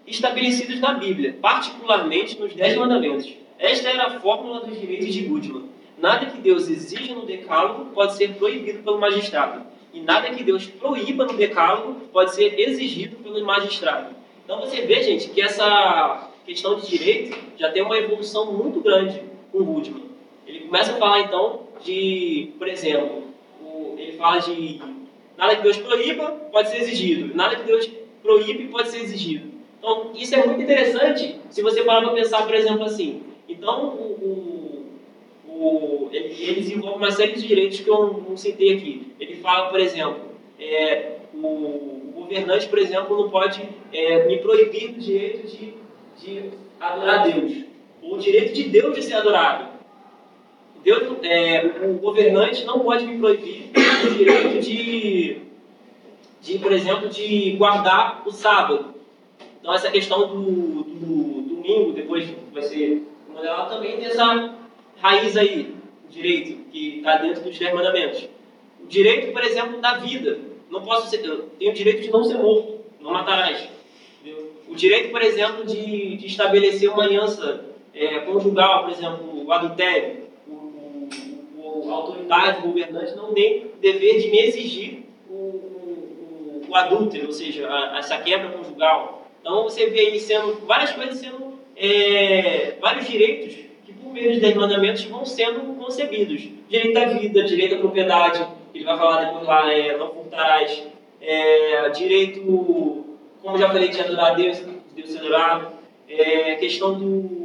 estabelecidos na Bíblia, particularmente nos Dez Mandamentos. Esta era a fórmula dos direitos de Goodman. Nada que Deus exija no decálogo pode ser proibido pelo magistrado e nada que Deus proíba no decálogo pode ser exigido pelo magistrado. Então você vê, gente, que essa questão de direito já tem uma evolução muito grande com o Goodman. Ele começa a falar então de, por exemplo, o, ele fala de nada que Deus proíba pode ser exigido, nada que Deus proíbe pode ser exigido. Então isso é muito interessante se você parar para pensar, por exemplo, assim. Então o, o o, ele, ele, desenvolve uma série de direitos que eu não citei aqui. Ele fala, por exemplo, é, o, o, governante, por exemplo, não pode é, me proibir do direito de, de adorar Deus, o direito de Deus de ser adorado. Deus, é, o governante não pode me proibir o direito de, de, por exemplo, de guardar o sábado. Então, essa questão do, do, do domingo, depois vai ser modelado, também tem essa raiz aí, o direito, que está dentro dos dez mandamentos. O direito, por exemplo, da vida. Não posso ser, eu tenho o direito de não ser morto, não matarás. O direito, por exemplo, de, de estabelecer uma aliança é, conjugal, por exemplo, o adultério. O, o, a autoridade, governante não tem dever de me exigir o, o, o adúltero, ou seja, a, essa quebra conjugal. Então você vê aí sendo várias coisas sendo é, vários direitos por meio dos dez mandamentos vão sendo concebidos. Direito à vida, direito à propriedade, ele vai falar depois lá, é, não furtarás, é, direito, como já falei, de adorar a Deus, Deus ser adorado, é, questão do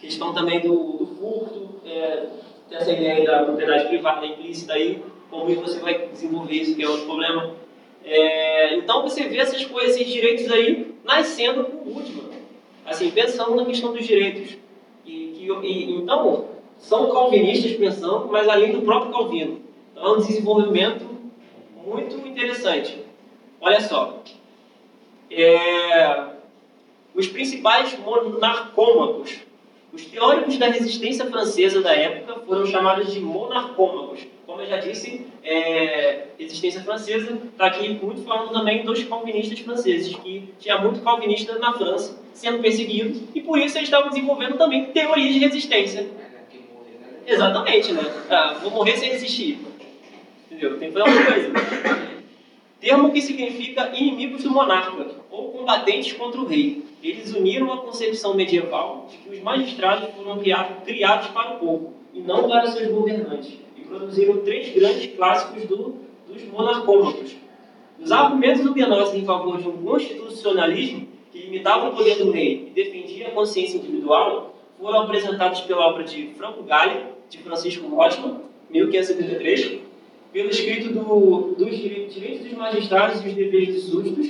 questão também do, do furto, é, essa ideia da propriedade privada implícita aí, como você vai desenvolver isso, que é outro problema. É, então você vê essas coisas, esses direitos aí, nascendo por último. Assim, pensando na questão dos direitos. E, que, e, então, são calvinistas pensando, mas além do próprio Calvino. Então, é um desenvolvimento muito interessante. Olha só. É, os principais monarcômacos. Os teóricos da resistência francesa da época foram chamados de monarcômacos. Como eu já disse, é, resistência francesa está aqui muito falando também dos calvinistas franceses, que tinha muito calvinista na França sendo perseguidos, e por isso eles estavam desenvolvendo também teorias de resistência. Exatamente, né? Ah, vou morrer sem resistir. Entendeu? Tem que fazer uma coisa. Termo que significa inimigos do monarca, ou combatentes contra o rei. Eles uniram a concepção medieval de que os magistrados foram criados para o povo, e não para seus governantes, e produziram três grandes clássicos do, dos monarcômatos. Os argumentos do Benozzi em favor de um constitucionalismo que limitava o poder do rei e defendia a consciência individual foram apresentados pela obra de Franco Galli, de Francisco Rotman, 1573, pelo escrito do, dos direitos dos magistrados e os deveres dos súditos,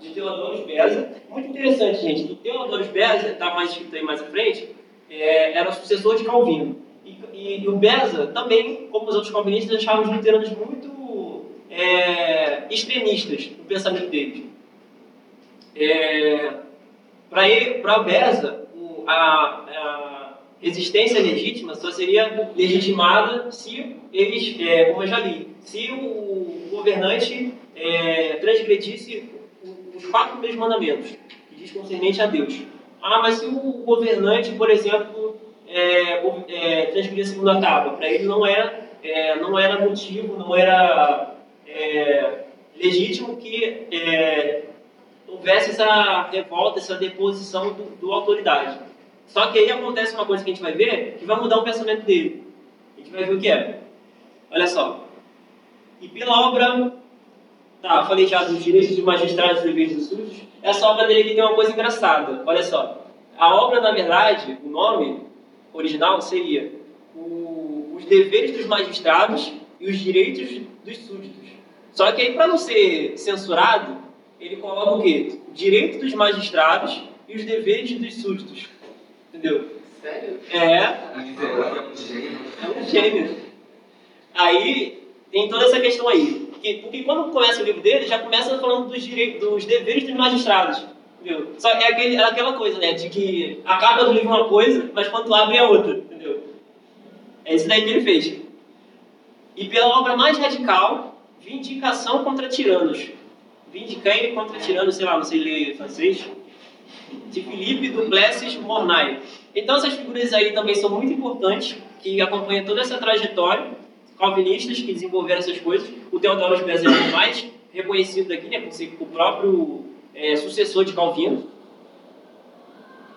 de Teodoro Beza. Muito interessante, gente. O Teodoro Beza, está mais escrito aí mais à frente, é, era o sucessor de Calvino. E, e, e, o Beza também, como os outros calvinistas, achavam os luteranos muito é, extremistas no pensamento deles. É, para Beza, a, a, resistência legítima só seria legitimada se eles, é, como eu já li, se o governante é, transgredisse os quatro primeiros mandamentos, que diz concernente a Deus. Ah, mas se o governante, por exemplo, é, é, transgredir a segunda tábua, para ele não era, é, não era motivo, não era é, legítimo que é, houvesse essa revolta, essa deposição do, do, autoridade. Só que aí acontece uma coisa que a gente vai ver, que vai mudar o pensamento dele. A gente vai ver o que é. Olha só. E pela obra, tá, falei já dos direitos dos magistrados e deveres dos súditos, essa obra dele aqui tem uma coisa engraçada. Olha só. A obra, na verdade, o nome original seria o, os deveres dos magistrados e os direitos dos súditos. Só que aí, para não ser censurado, ele coloca o quê? Direito dos magistrados e os deveres dos súditos. Entendeu? Sério? É. É um gênio. É um gênio. Aí tem toda essa questão aí. Porque, porque quando começa o livro dele, já começa falando dos, direitos, dos deveres dos magistrados. Entendeu? Só é, aquele, é aquela coisa, né? De que acaba no livro uma coisa, mas quando abre é outra. Entendeu? É isso daí que ele fez. E pela obra mais radical, Vindicação contra Tiranos. Vindicaire contra Tiranos, sei lá, não sei ler francês. De Filipe Duplessis Mornay. Então essas figuras aí também são muito importantes, que acompanham toda essa trajetória calvinistas que desenvolveram essas coisas. O Teodoro Beza é mais reconhecido daqui, né, por ser o próprio é, sucessor de Calvino.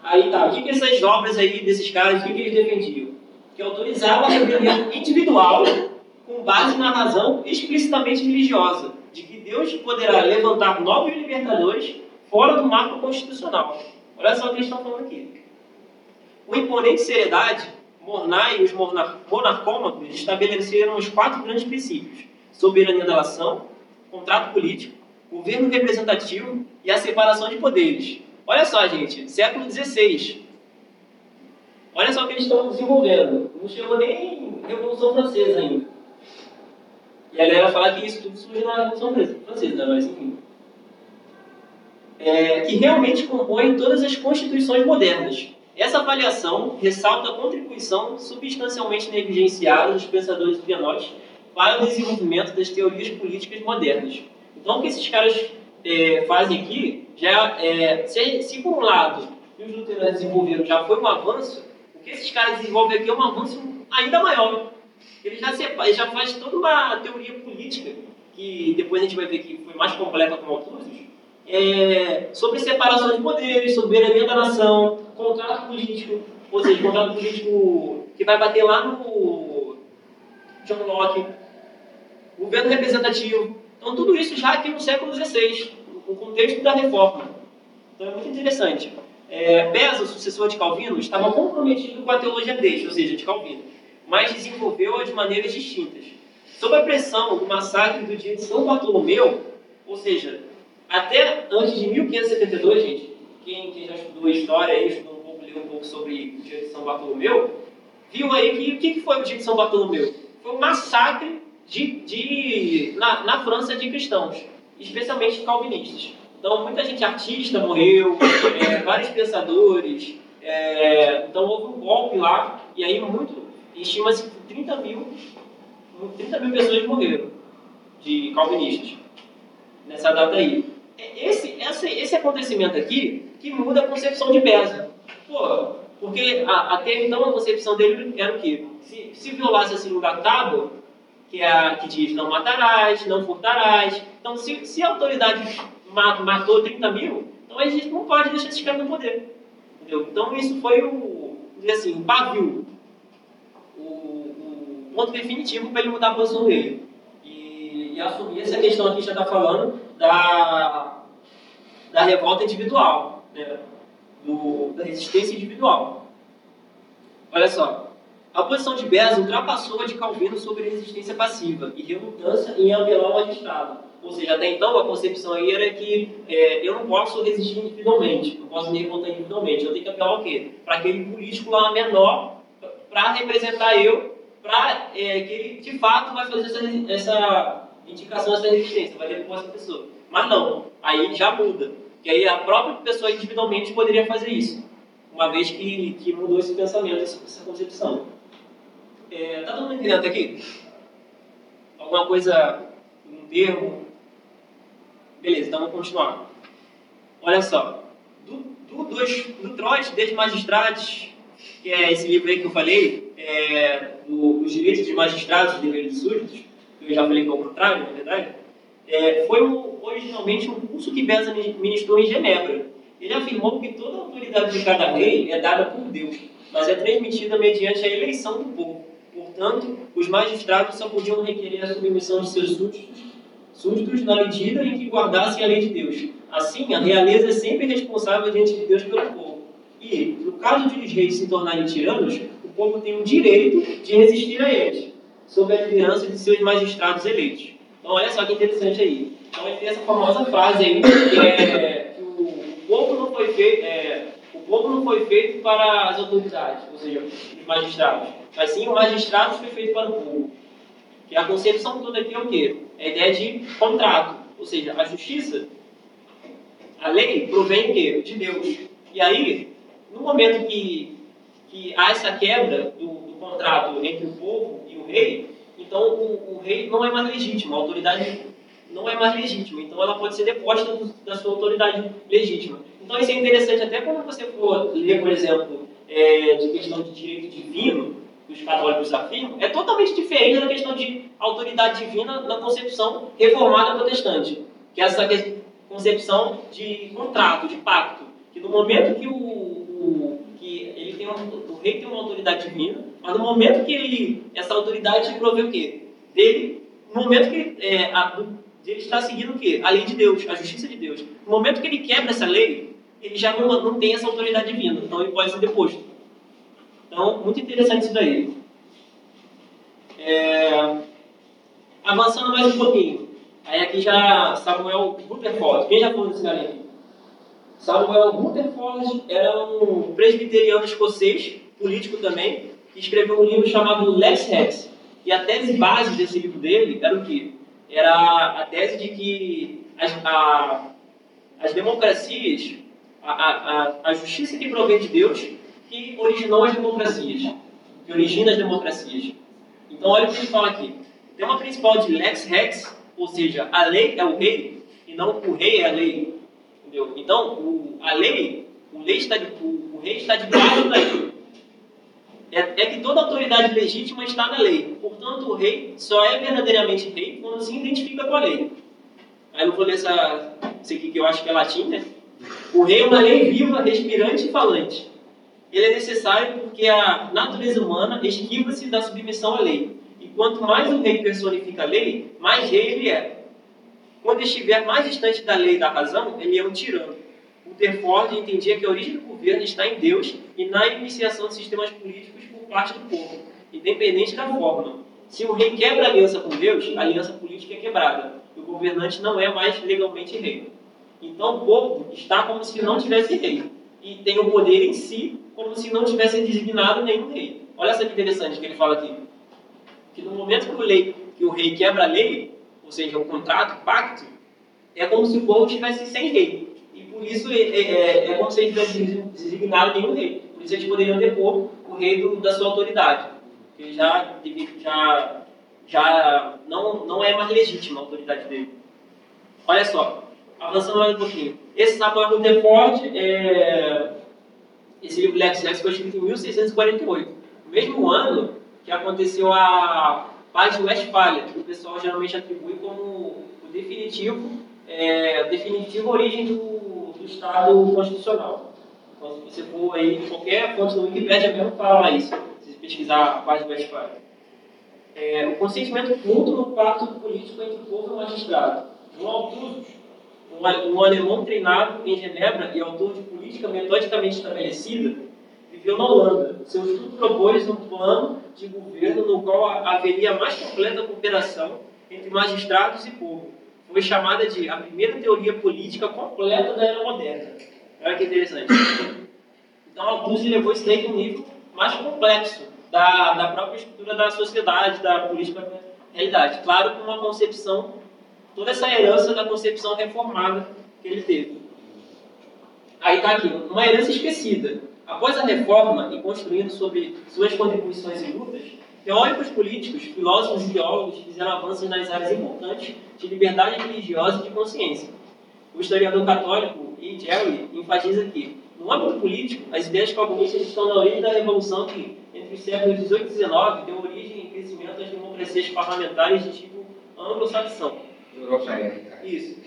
Aí tá, o que, que essas obras aí desses caras, o que, que eles defendiam? Que autorizavam a rebelião individual com base na razão explicitamente religiosa, de que Deus poderá levantar novos libertadores fora do marco constitucional. Olha só o que eles estão falando aqui. Com imponente seriedade, Mornay e os monarcômacos estabeleceram os quatro grandes princípios: soberania da nação, contrato político, governo representativo e a separação de poderes. Olha só, gente, século XVI. Olha só o que eles estão desenvolvendo. Não chegou nem Revolução Francesa ainda. E a galera fala que isso tudo surge na Revolução Francesa, né? mas enfim. É, que realmente compõe todas as constituições modernas. Essa avaliação ressalta a contribuição substancialmente negligenciada dos pensadores pianotes para o desenvolvimento das teorias políticas modernas. Então, o que esses caras é, fazem aqui, já é, se, se, por um lado os luteranos desenvolveram já foi um avanço, o que esses caras desenvolvem aqui é um avanço ainda maior. Ele já, separa, já faz toda uma teoria política, que depois a gente vai ver que foi mais completa com autores, é, sobre separação de poderes, soberania da nação, contrato político, ou seja, contrato político que vai bater lá no John Locke, governo representativo. Então, tudo isso já aqui no século XVI, no contexto da reforma. Então, é muito interessante. É, Beza, sucessor de Calvino, estava comprometido com a teologia dele, ou seja, de Calvino, mas desenvolveu-a de maneiras distintas. Sob a pressão do massacre do dia de São Bartolomeu, ou seja, até antes de 1572, gente, quem, quem já estudou história aí, estudou um pouco, leu um pouco sobre o dia de São Bartolomeu, viu aí que o que, que foi o dia de São Bartolomeu? Foi um massacre de, de na, na França de cristãos, especialmente calvinistas. Então, muita gente artista morreu, é, vários pensadores. É, então, houve um golpe lá, e aí muito, estima-se que 30 mil, 30 mil pessoas morreram de calvinistas nessa data aí. É, esse, esse, esse acontecimento aqui que muda a concepção de Beza. Pô, porque a, até então a concepção dele era o quê? Se, se violasse a segunda tábua, que, é que diz não matarás, não furtarás. Então, se, se a autoridade matou 30 mil, então a gente não pode deixar esses caras no poder. Entendeu? Então, isso foi o, assim, o pavio, o, o ponto definitivo para ele mudar a posição dele. E, assumir essa questão aqui já está falando da, da revolta individual, né? Do, da resistência individual. Olha só, a posição de Beza ultrapassou a de Calvino sobre resistência passiva e relutância em apelar ao magistrado. Ou seja, até então a concepção aí era que é, eu não posso resistir individualmente, não posso me revoltar individualmente, eu tenho que apelar ao quê? Para aquele político lá menor, para representar eu, para é, que ele de fato vai fazer essa, essa indicação, essa resistência, vai depor essa pessoa. Mas não, aí já muda. Que aí a própria pessoa individualmente poderia fazer isso, uma vez que, que mudou esse pensamento, essa concepção. É, tá todo mundo entendendo aqui? Alguma coisa, um termo? Beleza, então vamos continuar. Olha só. Do, do, do Trote, desde Magistrados, que é esse livro aí que eu falei, é, os direitos dos magistrados e deveres dos súditos, eu já falei que é o contrário, na verdade, é, foi originalmente um curso que Beza ministrou em Genebra. Ele afirmou que toda a autoridade de cada rei é dada por Deus, mas é transmitida mediante a eleição do povo. Portanto, os magistrados só podiam requerer a submissão de seus súditos, súditos na medida em que guardassem a lei de Deus. Assim, a realeza é sempre responsável diante de Deus pelo povo. E, no caso de os reis se tornarem tiranos, o povo tem o direito de resistir a eles, sob a liderança de seus magistrados eleitos. Então, olha só que interessante aí. Então, ele tem essa famosa frase aí, que é que o povo não foi feito, é, o povo não foi feito para as autoridades, ou seja, os magistrados, mas sim o magistrado foi feito para o povo. Que a concepção toda aqui é o quê? É a ideia de contrato, ou seja, a justiça, a lei provém quê? De Deus. E aí, no momento que, que há essa quebra do, do contrato entre o povo e rei, então o, o, rei não é mais legítimo, a autoridade não é mais legítima, então ela pode ser deposta da sua autoridade legítima. Então isso é interessante até quando você for ler, por exemplo, é, de questão de direito divino, que os católicos afirmam, é totalmente diferente da questão de autoridade divina na concepção reformada protestante, que é essa concepção de contrato, de pacto, que no momento que o, o que ele tem uma, o rei tem uma autoridade divina, mas no momento que ele essa autoridade provê o quê? Dele, no momento que é, a, ele está seguindo o quê? A lei de Deus, a justiça de Deus. No momento que ele quebra essa lei, ele já não, não tem essa autoridade divina, então ele pode ser deposto. Então, muito interessante isso daí. É, avançando mais um pouquinho. Aí aqui já Samuel Rutherford. Quem já falou desse cara? Samuel Rutherford era um presbiteriano escocês, político também, que escreveu um livro chamado Lex Rex. E a tese base desse livro dele era o quê? Era a tese de que as, a, as democracias, a, a, a justiça que provém de Deus, que originou as democracias, que origina as democracias. Então, olha o que ele fala aqui. O tema principal de Lex Rex, ou seja, a lei é o rei, e não o rei é a lei. Entendeu? Então, o, a lei, o, lei está de, o, o rei está debaixo da lei. É, é, que toda autoridade legítima está na lei. Portanto, o rei só é verdadeiramente rei quando se identifica com a lei. Aí não vou ler essa, isso aqui que eu acho que é latim, né? O rei é uma lei viva, respirante e falante ele é necessário porque a natureza humana esquiva-se da submissão à lei. E quanto mais o rei personifica a lei, mais rei ele é. Quando estiver mais distante da lei e da razão, ele é um tirano. O Terford entendia que a origem do governo está em Deus e na iniciação de sistemas políticos por parte do povo, independente da forma. Se o rei quebra a aliança com Deus, a aliança política é quebrada. E o governante não é mais legalmente rei. Então o povo está como se não tivesse rei. E tem o poder em si como se não tivesse designado nenhum rei. Olha só que interessante que ele fala aqui. Que no momento que o, lei, que o rei quebra a lei, ou seja, o contrato, o pacto, é como se o povo estivesse sem rei. Por isso é, é, é como se ele tivesse designado nenhum rei. Por isso eles poderiam depor o rei do, da sua autoridade. Porque já, já, já não, não é mais legítima a autoridade dele. Olha só, avançando mais um pouquinho. Esse Samuel Rutherford, é, esse livro Lex Lex foi escrito em 1648. No mesmo ano que aconteceu a Paz de Westfália, que o pessoal geralmente atribui como o definitivo, é, a definitiva origem do, do Estado constitucional. Então, se você for aí, qualquer fonte do Wikipedia mesmo fala isso, se você pesquisar a Paz de Westfália. É, o consentimento mútuo no pacto político entre o povo e o magistrado. João Augustus, um, um alemão treinado em Genebra e autor de política metodicamente estabelecida, viveu na Holanda. Seu estudo propôs um plano de governo no qual haveria mais completa cooperação entre magistrados e povo. Foi chamada de a primeira teoria política completa da era moderna. Olha que interessante. Então, Augusto levou isso daí para um nível mais complexo da, da própria estrutura da sociedade, da política realidade. Claro, com uma concepção, toda essa herança da concepção reformada que ele teve. Aí está aqui, uma herança esquecida. Após a reforma e construindo sobre suas contribuições e lutas, teóricos políticos, filósofos e teólogos fizeram avanços nas áreas importantes de liberdade religiosa e de consciência. O historiador católico E. Jerry enfatiza que, no âmbito político, as ideias comunistas estão na origem da revolução que, entre os séculos XVIII e XIX, deu origem e crescimento às democracias parlamentares de tipo anglo-saxão. Europeia. Isso.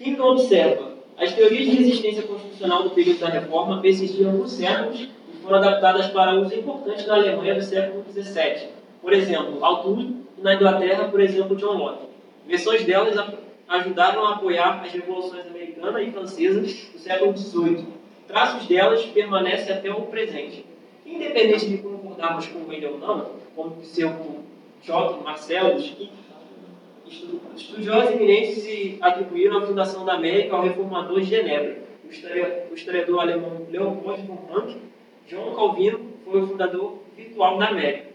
Não observa, as teorias de resistência constitucional do período da reforma persistiram por séculos foram adaptadas para uso importante na Alemanha do século XVII. Por exemplo, Althusser e na Inglaterra, por exemplo, John Locke. Versões delas ajudaram a apoiar as revoluções americana e francesa do século XVIII. Traços delas permanecem até o presente. Independente de concordarmos com ele ou não, como seu Jock, Marcelo, estudiosos eminentes atribuíram a fundação da América ao reformador de Genebra. O historiador alemão Leopold von Ranke, João Calvino foi o fundador virtual da América.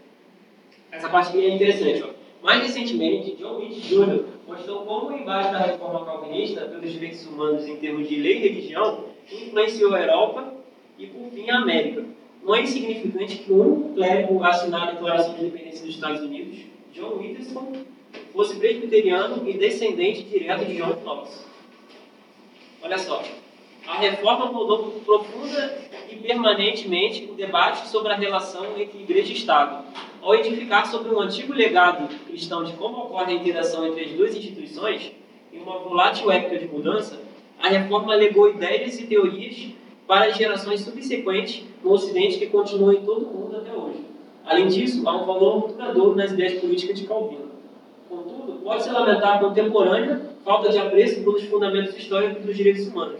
Essa parte aqui é interessante. Ó. Mais recentemente, John Witt Jr. mostrou como o embate da reforma calvinista pelos direitos humanos em termos de lei e religião influenciou a Europa e, por fim, a América. Não é insignificante que o único clérigo assinado a Declaração de Independência dos Estados Unidos, John Witherspoon, fosse presbiteriano e descendente direto de John Knox. Olha só, a reforma mudou profunda e permanentemente o debate sobre a relação entre igreja e Estado, ao edificar sobre um antigo legado cristão de como ocorre a interação entre as duas instituições, em uma volátil época de mudança, a reforma legou ideias e teorias para as gerações subsequentes no Ocidente que continuam em todo o mundo até hoje. Além disso, há um valor duradouro nas ideias políticas de Calvino. Contudo, pode-se lamentar a contemporânea falta de apreço pelos fundamentos históricos dos direitos humanos,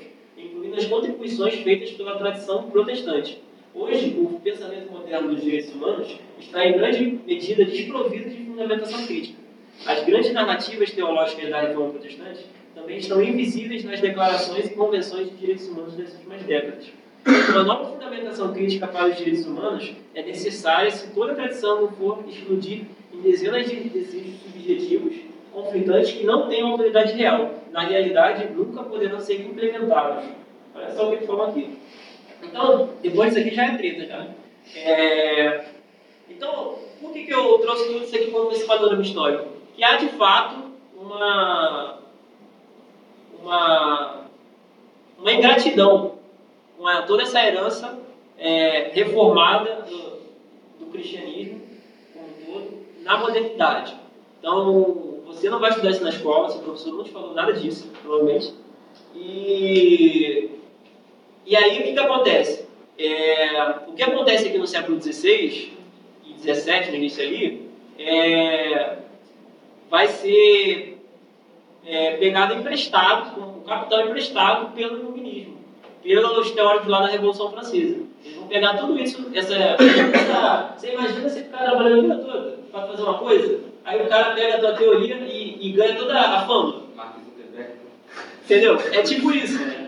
incluindo as contribuições feitas pela tradição protestante. Hoje, o pensamento moderno dos direitos humanos está em grande medida desprovido de fundamentação crítica. As grandes narrativas teológicas da reforma protestante também estão invisíveis nas declarações e convenções de direitos humanos das últimas décadas. Uma nova fundamentação crítica para os direitos humanos é necessária se toda a tradição não for explodir em dezenas de desejos subjetivos conflitantes que não têm autoridade real. Na realidade, nunca poderão ser implementados. Olha só o que fala aqui. Então, depois disso aqui já é treta, já. É... Então, por que, que eu trouxe tudo isso aqui como esse panorama histórico? Que há, de fato, uma, uma, uma ingratidão com toda essa herança é, reformada do, do cristianismo como um todo na modernidade. Então, você não vai estudar isso na escola, seu professor não te falou nada disso, provavelmente. E, e aí, o que, que acontece? É, o que acontece aqui no século XVI e XVII, no início ali, é, vai ser é, pegado emprestado, o capital emprestado pelo iluminismo, pelos teóricos lá da Revolução Francesa. Eles vão pegar tudo isso, essa, essa você imagina você ficar trabalhando a vida toda para fazer uma coisa, aí o cara pega a tua teoria e, e ganha toda a fama. Entendeu? É tipo isso, né?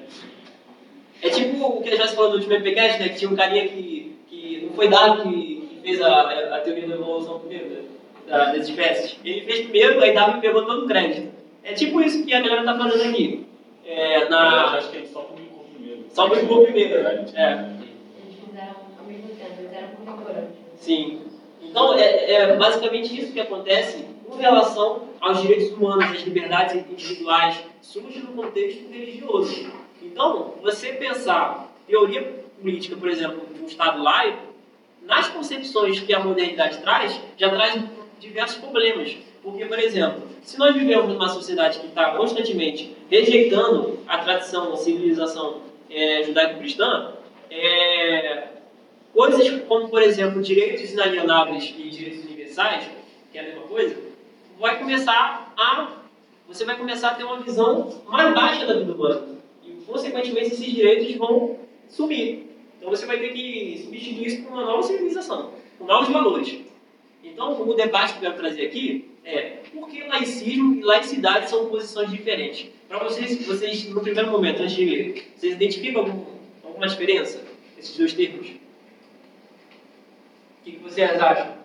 É tipo o que a gente falou no último MPCast, né? Que tinha um carinha que, que não foi dado que, que fez a, a teoria da evolução primeiro, né? da- das espécies. Ele fez primeiro, aí Darwin pegou todo o crédito. É tipo isso que a galera tá fazendo aqui. É, Eu na... acho que gente só publicou primeiro. Só publicou primeiro, é. Eles fizeram ao mesmo tempo, eles eram contemporâneos. Sim. Então, é, é basicamente isso que acontece com relação aos direitos humanos, às liberdades individuais, surge no contexto religioso. Então, você pensar teoria política, por exemplo, de um Estado laico, nas concepções que a modernidade traz, já traz diversos problemas. Porque, por exemplo, se nós vivemos numa sociedade que está constantemente rejeitando a tradição, a civilização é, judaico-cristã, é, coisas como, por exemplo, direitos inalienáveis e direitos universais, que é a mesma coisa, vai começar a você vai começar a ter uma visão mais baixa da vida humana. Consequentemente, esses direitos vão sumir. Então, você vai ter que substituir isso por uma nova civilização, com novos valores. Então, o debate que eu quero trazer aqui é por que laicismo e laicidade são posições diferentes? Para vocês, vocês, no primeiro momento, antes de ler, vocês identificam algum, alguma diferença esses dois termos? O que, que vocês acham?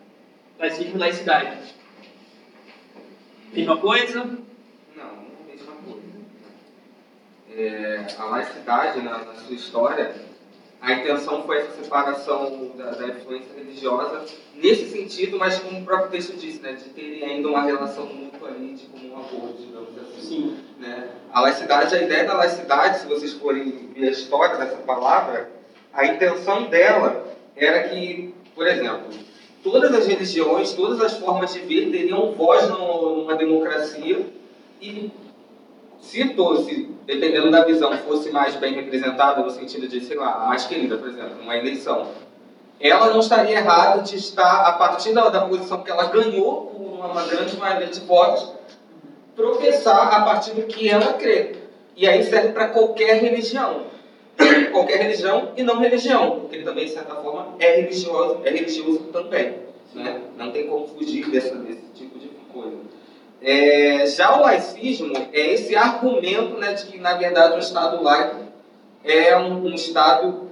Laicismo e laicidade. Mesma coisa? Não, não é a mesma coisa. É, a laicidade, na, na sua história, a intenção foi essa separação da, da influência religiosa nesse sentido, mas como o próprio texto disse, né, de terem ainda uma relação mútua ali, de comum acordo, digamos assim. Sim. né? A laicidade, a ideia da laicidade, se vocês forem ver a história dessa palavra, a intenção dela era que, por exemplo, todas as religiões, todas as formas de ver teriam voz numa democracia e se fosse, dependendo da visão, fosse mais bem representada no sentido de, sei lá, mais querida, por exemplo, numa eleição, ela não estaria errada de estar, a partir da, da posição que ela ganhou por uma, uma grande maioria de votos, professar a partir do que ela crê. E aí serve para qualquer religião. Qualquer religião e não religião, porque ele também, de certa forma, é religioso, é religioso também. Né? Não tem como fugir dessa, desse tipo de coisa. É, já o laicismo é esse argumento né, de que, na verdade, um Estado laico é um, um Estado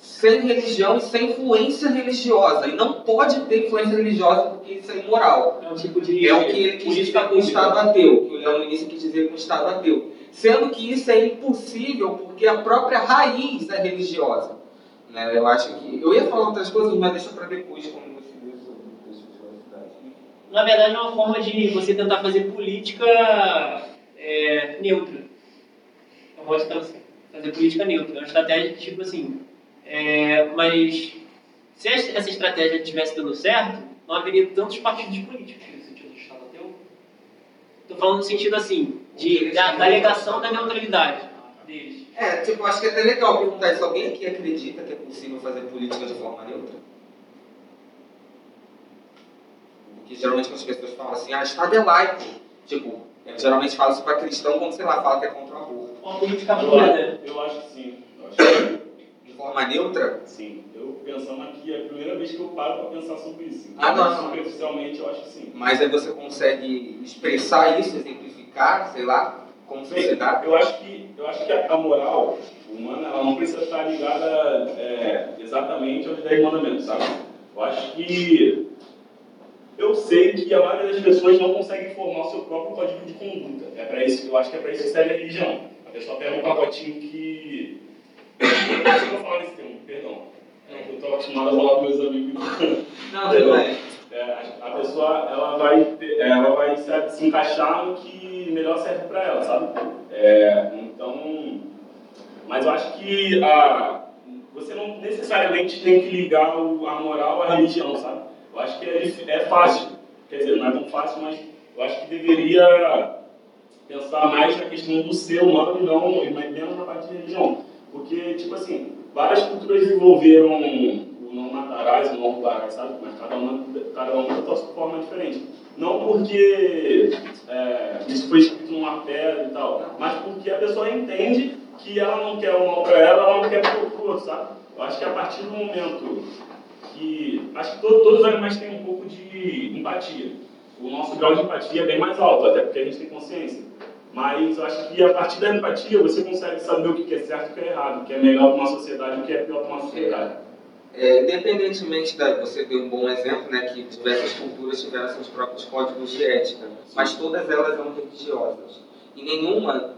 sem religião e sem influência religiosa. E não pode ter influência religiosa porque isso é imoral. É um tipo de. É o que ele quis dizer com o Estado ateu, que o Leão Início quis dizer com o Estado ateu. Sendo que isso é impossível porque a própria raiz é religiosa. Né? Eu acho que. Eu ia falar outras coisas, mas deixa para depois, quando você ver sobre o texto de universidade. Na verdade, é uma forma de você tentar fazer política é, neutra. Eu gosto de fazer política neutra. É uma estratégia tipo assim. é, mas se es- essa estratégia tivesse dando certo, não haveria tantos partidos políticos no sentido do Estado ateu. Estou falando no sentido assim, de, da, da alegação da neutralidade deles. É, tipo, acho que é até legal perguntar se alguém aqui acredita que é possível fazer política de forma neutra. Porque geralmente quando as pessoas falam assim, ah, Estado é laico. Tipo, eu geralmente falo isso para cristão quando, sei lá, fala que é contra o aborto. Uma política Eu pura, acho, né? eu acho que sim. Eu acho que De forma neutra, sim. Eu pensando aqui, é a primeira vez que eu paro para pensar sobre isso. Ah, não. Superficialmente, eu acho que sim. mas aí você consegue expressar isso, exemplificar, sei lá, como sociedade. Eu acho que, eu acho que a moral humana ela não precisa estar ligada é, exatamente aos 10 mandamentos, sabe? Eu acho que eu sei que a maioria das pessoas não consegue formar o seu próprio código de conduta. É para isso, eu acho que é para isso que serve a religião. A pessoa pega um pacotinho que eu falar nesse termo, perdão. Eu estou acostumado a falar com meus amigos. [laughs] Não, tudo bem. É, a a pessoa ela vai, ter- ela vai se, se encaixar no que melhor serve para ela, sabe? É, então, mas eu acho que a, você não necessariamente tem que ligar o- a moral à religião, sabe? Acho que é, é fácil, quer dizer, não é tão fácil, mas eu acho que deveria pensar mais na questão do ser humano e não e menos na parte de religião. Porque, tipo assim, várias culturas desenvolveram o não matarás, o não roubarás, sabe? Mas cada uma, cada uma da sua forma diferente. Não porque é, isso foi escrito numa pedra e tal, mas porque a pessoa entende que ela não quer o mal para ela, ela não quer pro pro outro, sabe? Eu acho que a partir do momento que. Acho que todo- todos os animais têm um pouco de empatia. O nosso grau de empatia é bem mais alto, até porque a gente tem consciência. Mas acho que a partir da empatia você consegue saber o que é certo e o que é errado, o que é melhor para uma sociedade e o que é pior para uma sociedade. É, independentemente da. Você deu um bom exemplo, né? Que diversas culturas tiveram seus próprios códigos de ética, mas todas elas eram religiosas. E nenhuma.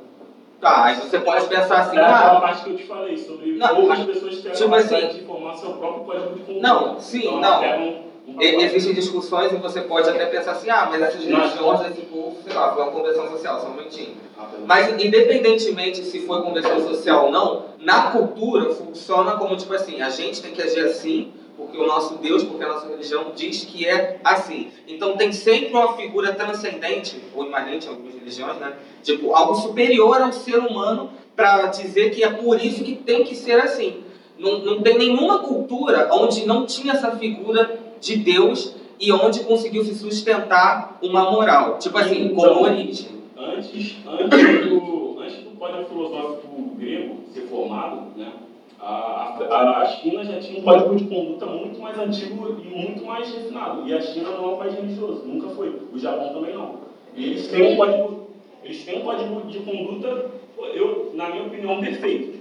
Tá, aí você pode pensar assim, É ah, parte que eu te falei, sobre Não, poucas pessoas a tipo assim- de formar seu próprio código de conduta. Não, sim, então, não. um, um E- Existem discussões e você pode até pensar assim, ah, mas essas religiões desse povo, sei lá, foi uma convenção social, só um minutinho. Ah, Mas independentemente se foi convenção social ou não, na cultura funciona como tipo assim, a gente tem que agir assim, porque o nosso Deus, porque a nossa religião diz que é assim. Então tem sempre uma figura transcendente, ou imanente em algumas religiões, né? Tipo, algo superior ao ser humano para dizer que é por isso que tem que ser assim. Não, não tem nenhuma cultura onde não tinha essa figura de Deus e onde conseguiu se sustentar uma moral. Tipo assim, Então, como origem. Antes, antes, do, antes do código filosófico grego ser formado, né, a, a, a China já tinha um código de conduta muito mais antigo e muito mais refinado. E a China não é um país religioso, nunca foi. O Japão também não. Eles têm um código, eles têm um código de conduta, eu, na minha opinião, perfeito.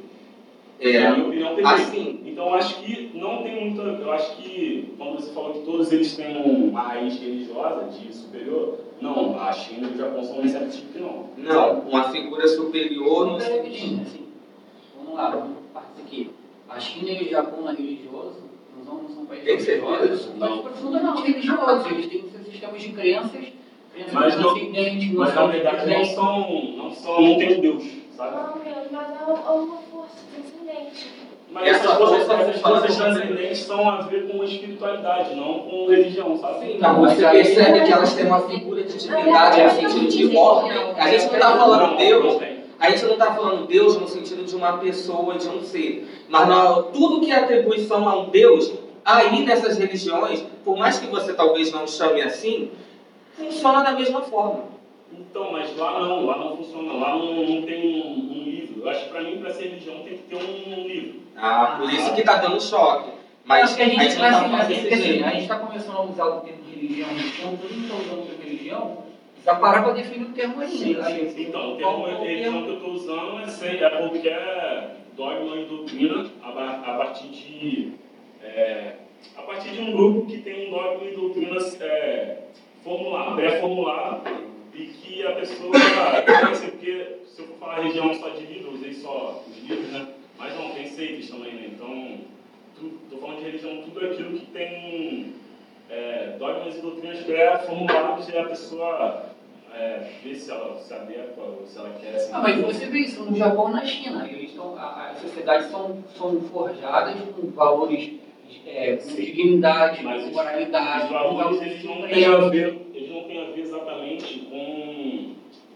Na É, minha opinião, perfeito. assim, Então eu acho que não tem muita. Eu acho que quando você falou que todos eles têm uma raiz religiosa de superior, não, a China e o Japão são receptivos que não. não, uma figura superior no Mas, assim, lá, vamos partir aqui. A China e o Japão não é religioso? Não são, não são países religiosos? Mas profundamente religiosos. Eles têm seus sistemas de crenças, crenças Mas não- transcendentes, Mas na noções verdade não são. não são. não tem um Deus, sabe? Não, mas é uma força transcendente. Mas Essa essas coisas, essas coisas transcendentes são a ver com espiritualidade, não com religião, sabe? Então, você percebe que elas têm uma figura de divindade no sentido de ordem. A gente não está falando Deus, Não tem. A gente não está falando Deus no sentido de uma pessoa, de um ser. Mas na- tudo que é atribuição a um Deus, aí nessas religiões, por mais que você talvez não chame assim, funciona da mesma forma. Então, mas lá não, lá não funciona, lá não, não tem um, um livro. Eu acho que pra mim, pra ser religião, tem que ter um, livro. Ah, por isso que está dando choque. Mas a gente, está assim, assim, assim, começando a usar o termo de religião, então todo mundo está usando o termo religião, parar para definir o termo. Aí, Então, o termo religião termo? que eu estou usando é, sem, é porque é dogma e doutrina a, a partir de é, a partir de um grupo que tem um dogma e doutrina é, formulado, pré-formulado e que a pessoa conhece, porque se eu for falar religião só de livro, eu usei só os livros, né? Mas não, tem seitas também, né? Então, estou falando de religião, tudo aquilo que tem é, dogmas e doutrinas pré-formulados e a pessoa é, ver se ela se adequa ou se ela quer se Ah, mas você vê isso no Japão e na China. Eles estão, a- as sociedades são, são forjadas com valores é, com dignidade, Mas com moralidade, Os valores eles não têm a ver, eles não têm a ver exatamente com,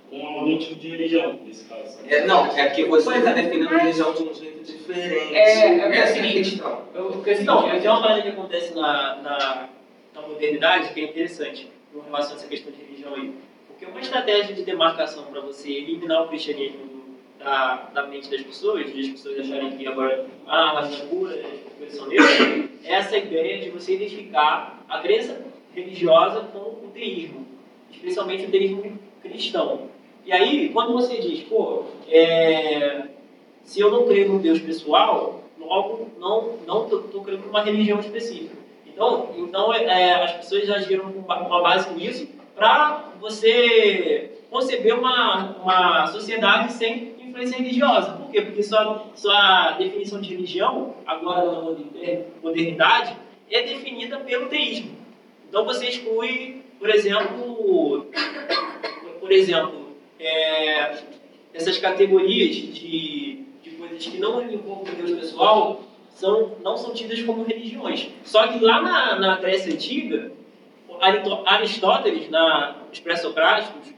com algum tipo de religião, nesse caso. É, não, é que você está definindo religião de um jeito diferente. É, é é a seguinte, questão. Eu, porque, assim, Não, é- tem uma parada que acontece na, na, na modernidade que é interessante com relação a essa questão de religião aí. Porque uma estratégia de demarcação para você eliminar o cristianismo da, da mente das pessoas, de as pessoas acharem que agora ah, raça é pura, as coisas são neutras, é essa ideia de você identificar a crença religiosa com o teísmo, especialmente o teísmo cristão. E aí, quando você diz, pô, é, se eu não creio no Deus pessoal, logo não não tô crendo numa religião específica. Então, então é, as pessoas com ba- com base nisso para você conceber uma, uma sociedade sem influência religiosa. Por quê? Porque sua, sua definição de religião, agora na moder- modernidade, é definida pelo teísmo. Então você exclui, por exemplo, por exemplo, é, essas categorias de, de coisas que não envolvem Deus pessoal são, não são tidas como religiões. Só que lá na, na Grécia Antiga, Aristóteles, na, os pré-socráticos,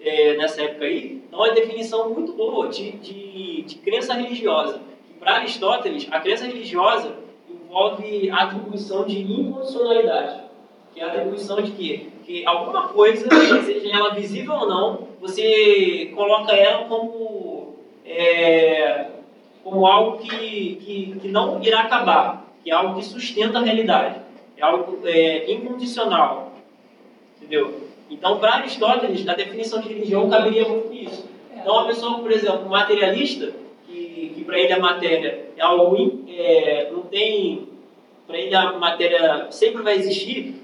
é, nessa época aí, dá uma definição muito boa de, de, de crença religiosa. Para Aristóteles, a crença religiosa envolve a atribuição de incondicionalidade, que é a atribuição de que, que alguma coisa, seja ela visível ou não, você coloca ela como, é, como algo que, que, que não irá acabar, que é algo que sustenta a realidade, é algo é, incondicional, entendeu? Então, para Aristóteles, a definição de religião caberia muito nisso. Então, uma pessoa, por exemplo, materialista, que, que para ele a matéria é algo in- é, não tem para ele a matéria sempre vai existir,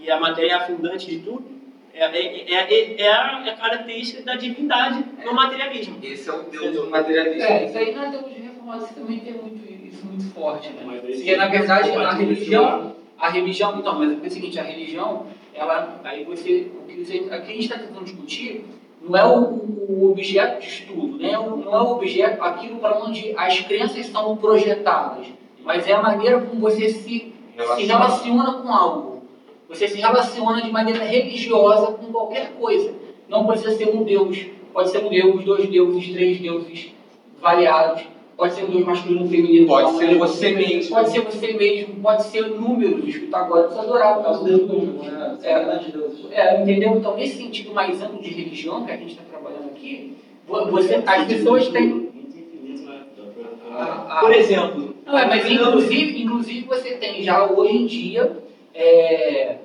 e a matéria é a fundante de tudo, é, é, é, é a, é característica da divindade no materialismo. Esse é o Deus do materialismo. É, isso aí na teologia reformada também tem muito, isso muito forte, né? Porque na verdade pode a misturar. religião, a religião, então, mas é o seguinte, a religião, ela, aí você, o que você, aqui a gente está tentando discutir não é o, o objeto de estudo, né? não é o objeto, aquilo para onde as crenças são projetadas, mas é a maneira como você se, se relaciona com algo. Você se relaciona de maneira religiosa com qualquer coisa. Não precisa ser um Deus, pode ser um Deus, dois deuses, três deuses variados, pode ser um Deus masculino, feminino, Pode ser né? você mesmo. Pode ser você mesmo, pode ser números, que agora dos números. né? É. De deuses. É, entendeu? Então, nesse sentido mais amplo de religião que a gente está trabalhando aqui, vo- você, as pessoas têm. Né? Dá pra- a- a- Por exemplo, Não, é, mas inclusive, inclusive você tem já hoje em dia é,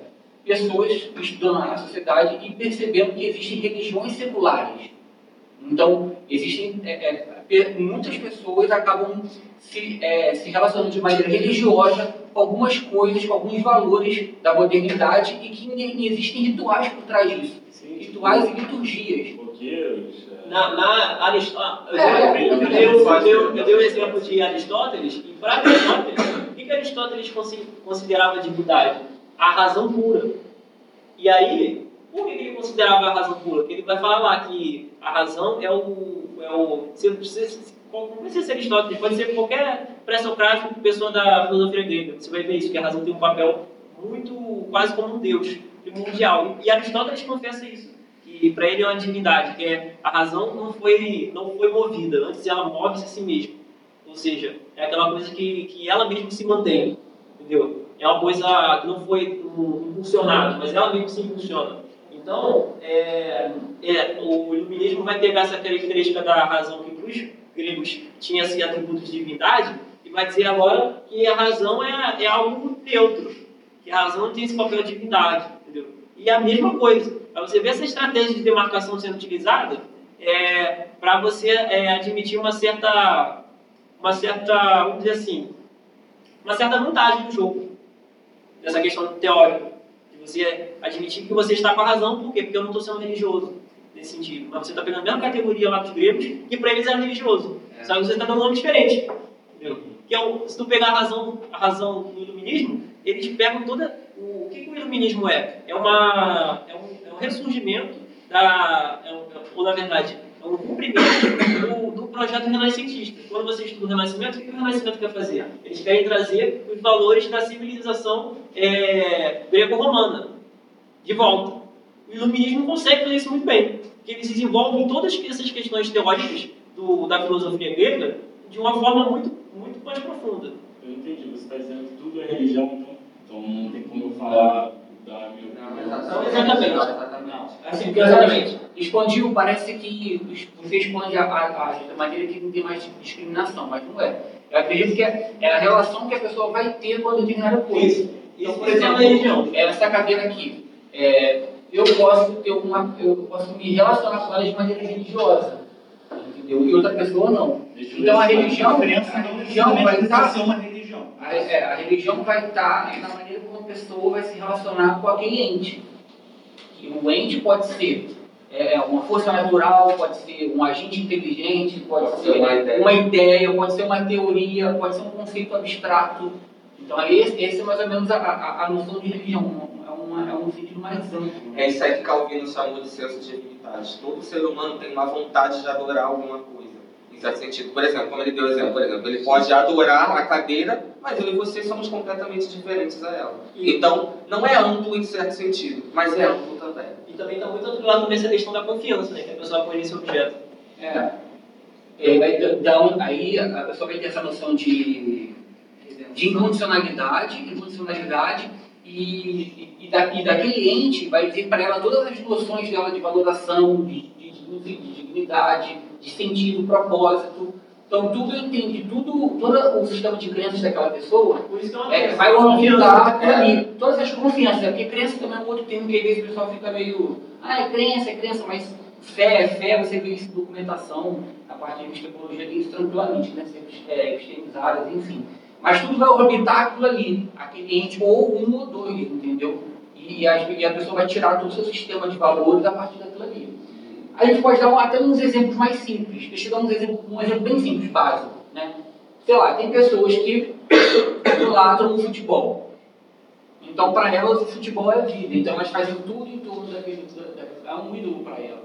pessoas estudando na sociedade e percebendo que existem religiões seculares. Então, existem é, é, pe- muitas pessoas acabam se, é, se relacionando de maneira religiosa com algumas coisas, com alguns valores da modernidade e que existem rituais por trás disso. Sim, Rituais e liturgias. É. na, na Aristóteles, eu, É, eu, eu, é, dei o- faz eu, dei o- sentido. eu dei o exemplo de Aristóteles, e para Aristóteles, o que, que Aristóteles consi- considerava divindade? A razão pura. E aí, por que que ele considerava a razão pura? Porque ele vai falar lá que a razão é o. É o se, não precisa ser Aristóteles, pode ser qualquer pré-socrático, pessoa da filosofia grega. Você vai ver isso, que a razão tem um papel muito, quase como um deus primordial. E Aristóteles confessa isso, que para ele é uma divindade, que é a razão não foi, não foi movida, antes ela move-se a si mesma. Ou seja, é aquela coisa que, que ela mesma se mantém, entendeu? É uma coisa que não foi impulsionada, mas ela mesma se impulsiona. Então, é, é, o iluminismo vai pegar essa característica da razão que para os gregos tinha esse atributo de divindade e vai dizer agora que a razão é, é algo neutro, que a razão não tem esse papel de divindade, entendeu? E a mesma coisa, para você ver essa estratégia de demarcação sendo utilizada, é, para você é, admitir uma certa, uma certa, vamos dizer assim, uma certa vantagem no jogo, dessa questão teórica, você admitir que você está com a razão, por quê? Porque eu não estou sendo religioso nesse sentido, mas você está pegando a mesma categoria lá dos gregos, que para eles era religioso, É. só que você está dando um nome diferente, entendeu? Que é o, se tu pegar a razão, a razão do iluminismo, eles pegam toda. O, o que, que o iluminismo é? É, uma, é, um, é um ressurgimento da. É um, ou na verdade, é um cumprimento do, do projeto renascentista. Quando você estuda o Renascimento, o que o Renascimento quer fazer? Eles querem trazer os valores da civilização é, greco-romana de volta. O iluminismo consegue fazer isso muito bem, porque eles desenvolvem todas essas questões teóricas do, da filosofia grega de uma forma muito, muito mais profunda. Eu entendi, você está dizendo que tudo é religião, então, então não tem como eu falar da minha Não, opinião. exatamente. Exatamente. Exatamente. Assim, porque exatamente. Expandiu, parece que você expande a, a, a, maneira que não tem mais discriminação, mas não é. Eu acredito que é, é a relação que a pessoa vai ter quando determinada coisa. Então, por Isso é exemplo, religião. essa cadeira aqui, é, eu posso ter uma, eu posso me relacionar com ela de maneira religiosa, entendeu? E outra pessoa não. Então a religião, A a religião vai estar religião. a, é, a religião vai estar na maneira como a pessoa vai se relacionar com aquele ente. E o ente pode ser é, uma força natural, pode ser um agente inteligente, pode, Pode ser uma ideia. uma ideia, pode ser uma teoria, pode ser um conceito abstrato. Então, esse, esse é mais ou menos a, a, a noção de religião. É, uma, é um sentido mais amplo. É isso aí que Calvino chamou de senso de divindade. Todo ser humano tem uma vontade de adorar alguma coisa. Em certo sentido. Por exemplo, como ele deu o exemplo, por exemplo, ele pode adorar a cadeira, mas eu e você somos completamente diferentes a ela. Então, não é amplo em certo sentido, mas é amplo também. Está muito atrelado também essa questão da confiança, né? Que a pessoa põe nesse objeto. É. E aí, vai dar um- aí a pessoa vai ter essa noção de, de incondicionalidade, incondicionalidade e, e, da, e daquele ente vai dizer para ela todas as noções dela de valoração, de, de, de dignidade, de sentido, propósito. Então tudo entende, tudo, todo o sistema de crenças daquela pessoa é vai orbitar por ali. Todas as confianças, porque crença também é um outro termo que às vezes o pessoal fica meio. Ah, é crença, é crença, mas fé é fé, você vê isso em documentação, a parte de epistemologia tem isso tranquilamente, né? Sempre é, extremizadas, enfim. Mas tudo vai orbitar aquilo ali, aquele ente, ou um ou dois, entendeu? E a, e a pessoa vai tirar todo o seu sistema de valores a partir daquilo ali. A gente pode dar até uns exemplos mais simples. Deixa eu dar um exemplo, um exemplo bem simples, básico. Né? Sei lá, tem pessoas que idolatram o futebol. Então, para elas, o futebol é a vida. Então, elas fazem tudo em torno daquele. É um ídolo para ela.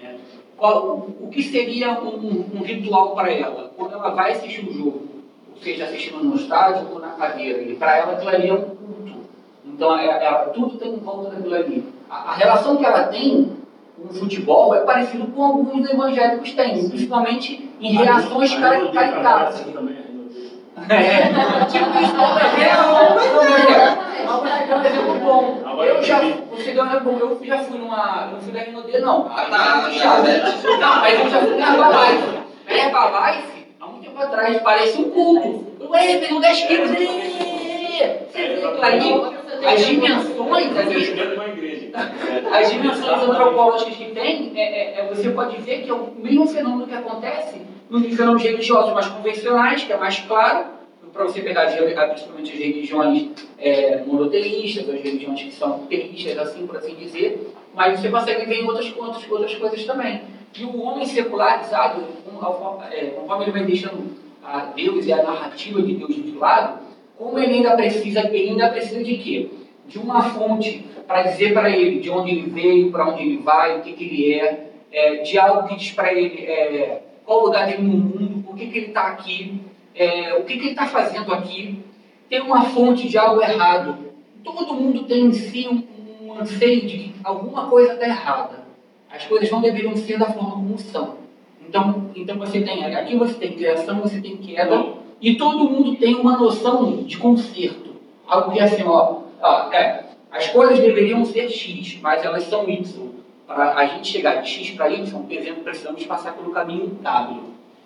Né? Qual, o que seria um, um ritual para ela? Quando ela vai assistir um jogo, seja, assistindo no estádio ou na cadeira, para ela aquilo ali é um culto. Então, é, é, tudo tem em volta daquilo ali. A, a relação que ela tem com o futebol é parecido com alguns evangélicos têm, principalmente em reações caricatas. É, tipo isso, é um exemplo bom. Eu já, você deu um exemplo bom, eu já fui numa, não fui da Renaudet não, Ah, tá, tá, tá, não, mas eu já fui na Herbalife. Na Herbalife, há muito tempo atrás, parece um culto. Ué, pegou 10 quilos, ê, você vê aquilo ali, as dimensões ali, igreja. as dimensões antropológicas que tem, é, é- é- você pode ver que é o mesmo fenômeno que acontece nos fenômenos religiosos mais convencionais, que é mais claro, para você pegar principalmente as religiões é, monoteístas, as religiões que são teístas, assim por assim dizer, mas você consegue ver em outras, outras, outras coisas também. E o homem secularizado, é, conforme ele vai deixando a Deus e a narrativa de Deus de lado, como ele ainda precisa, ele ainda precisa de quê? De uma fonte para dizer para ele de onde ele veio, para onde ele vai, o que, que ele é, é, de algo que diz para ele é, qual lugar dele no mundo, por que, que ele está aqui, é, o que, que ele está fazendo aqui. Tem uma fonte de algo errado. Todo mundo tem em si um, um anseio de que alguma coisa está errada. As coisas não deveriam ser da forma como são. Então, então você tem aqui você tem criação, você tem queda, e todo mundo tem uma noção de conserto. Algo que é assim, ó, ó, é, as coisas deveriam ser X, mas elas são Y. Para a gente chegar de X para Y, por exemplo, precisamos passar pelo caminho W.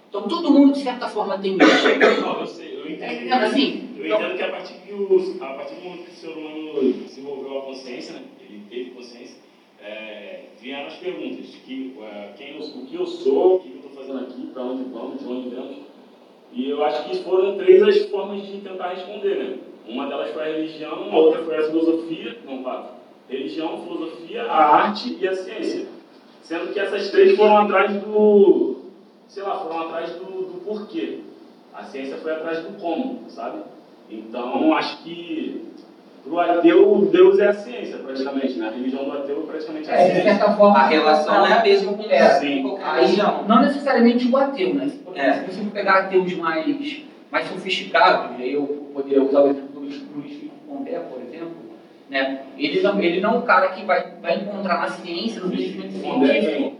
Então todo mundo, de certa forma, tem [coughs] isso. Não, eu sei, eu entendo. É, assim, eu então- entendo que a partir, que o, a partir do momento que o ser humano desenvolveu a consciência, né, ele teve consciência, é, vieram as perguntas, que, é, quem eu, o que eu sou, o que eu estou fazendo aqui, para onde vamos, de onde vamos. E eu acho que foram três as formas de tentar responder, né? Uma delas foi a religião, a outra foi a filosofia, não, quatro. Religião, filosofia, a arte e a ciência. Sendo que essas três foram atrás do, sei lá, foram atrás do, do porquê. A ciência foi atrás do como, sabe? Então, acho que para o ateu, Deus é a ciência, praticamente, né? A religião do ateu é praticamente a É, de ciência. certa forma, A relação não é a mesma com É, sim. qualquer Aí, religião. não necessariamente o ateu, né? Se, por É. você pegar ateus mais, mais sofisticados, aí eu poderia usar o exemplo Luiz Luiz Pondé, por exemplo, né? ele, não, ele não é um cara que vai, vai encontrar na ciência, no conhecimento é científico.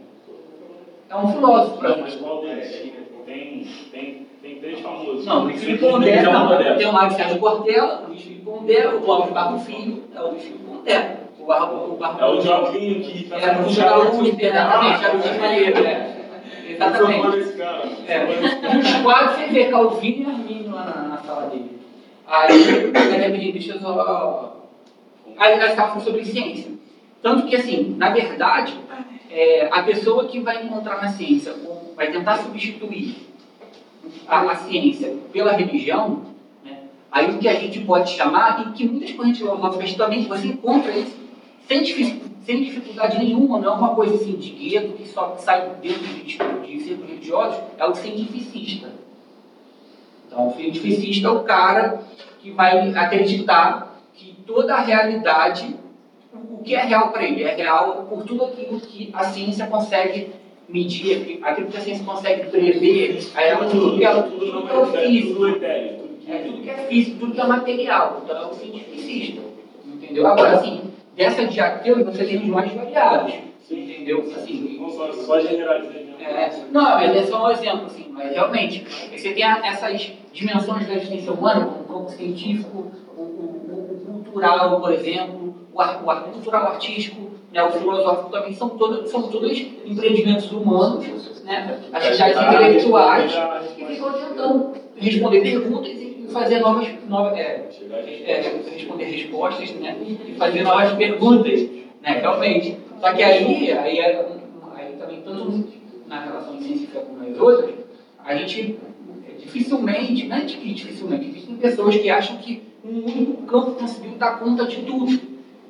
É um filósofo, Não, mas qual deles? Tem, tem, tem três famosos. Não, o Luiz Filipe Tem Pondé, moderna. tem o Mário Sérgio Cortella, o Luiz Filipe Pondé, o Cláudio Barro Filho, é o Luiz Filipe Pondé. O Barro, o Barro É o Joaquim que tá É, o José Augusto, exatamente, era o Tim Maneiro, é. Exatamente. cara. É. Os quadros você vê Calvino e Arminio lá na, na sala dele. Aí, peraí, deixa eu só. Aí nós estávamos sobre ciência. Tanto que, assim, na verdade, é, a pessoa que vai encontrar na ciência, vai tentar substituir a, a ciência pela religião, né, aí o que a gente pode chamar, e que muitas correntes filosóficas também, você encontra isso sem, sem dificuldade nenhuma, não é uma coisa assim de gueto que só sai dentro de, de círculos religiosos, é o cientificista. Então, o cientificista é o cara que vai acreditar que toda a realidade, o que é real para ele, é real por tudo aquilo que a ciência consegue medir, aquilo que a ciência consegue prever, aí ela tudo que ela tudo tudo não que é o é físico. É tudo que é físico, tudo que é material. Então é o cientificista. Entendeu? Agora, assim, dessa de ateu você tem os mais variados. Entendeu? Assim, Não só, só generalizei mesmo. é, não, mas é só um exemplo, assim, mas realmente, você tem a- essas dimensões da existência humana, como científico, o, o- o cultural, por exemplo, o, ar- o ar- cultural artístico, né, o filosófico também, são todos, são todos empreendimentos humanos, né, atividades intelectuais, que ficam tentando responder perguntas e fazer novas, novas é, é, responder respostas, né? E fazer novas perguntas, né? Realmente. Só que aí, aí, é aí também, tanto na relação científica como nas outras, a gente, é dificilmente, não é que dificilmente, existem pessoas que acham que um único campo conseguiu dar conta de tudo.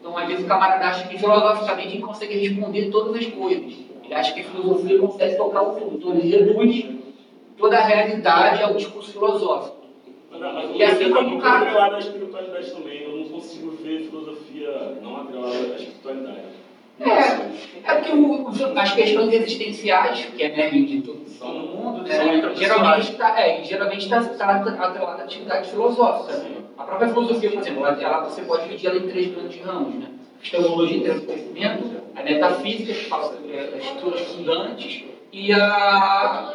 Então, às vezes, o camarada acha que filosoficamente ele consegue responder todas as coisas. Ele acha que a filosofia consegue tocar o tudo. Então, ele reduz toda a realidade ao discurso filosófico. Mas E assim como o cara- atrelado à espiritualidade também. Eu não consigo ver filosofia não atrelada à espiritualidade. É, é porque o- os- as questões existenciais, que é merda de tudo são no mundo, São né, intrapessoais. geralmente está é, geralmente está tá atrelada à atividade filosófica. A própria filosofia, por exemplo, ela, ela- você pode dividir ela em três grandes ramos. Né? A teologia traz o conhecimento, a metafísica, que fala sobre é, as estruturas fundantes, e a.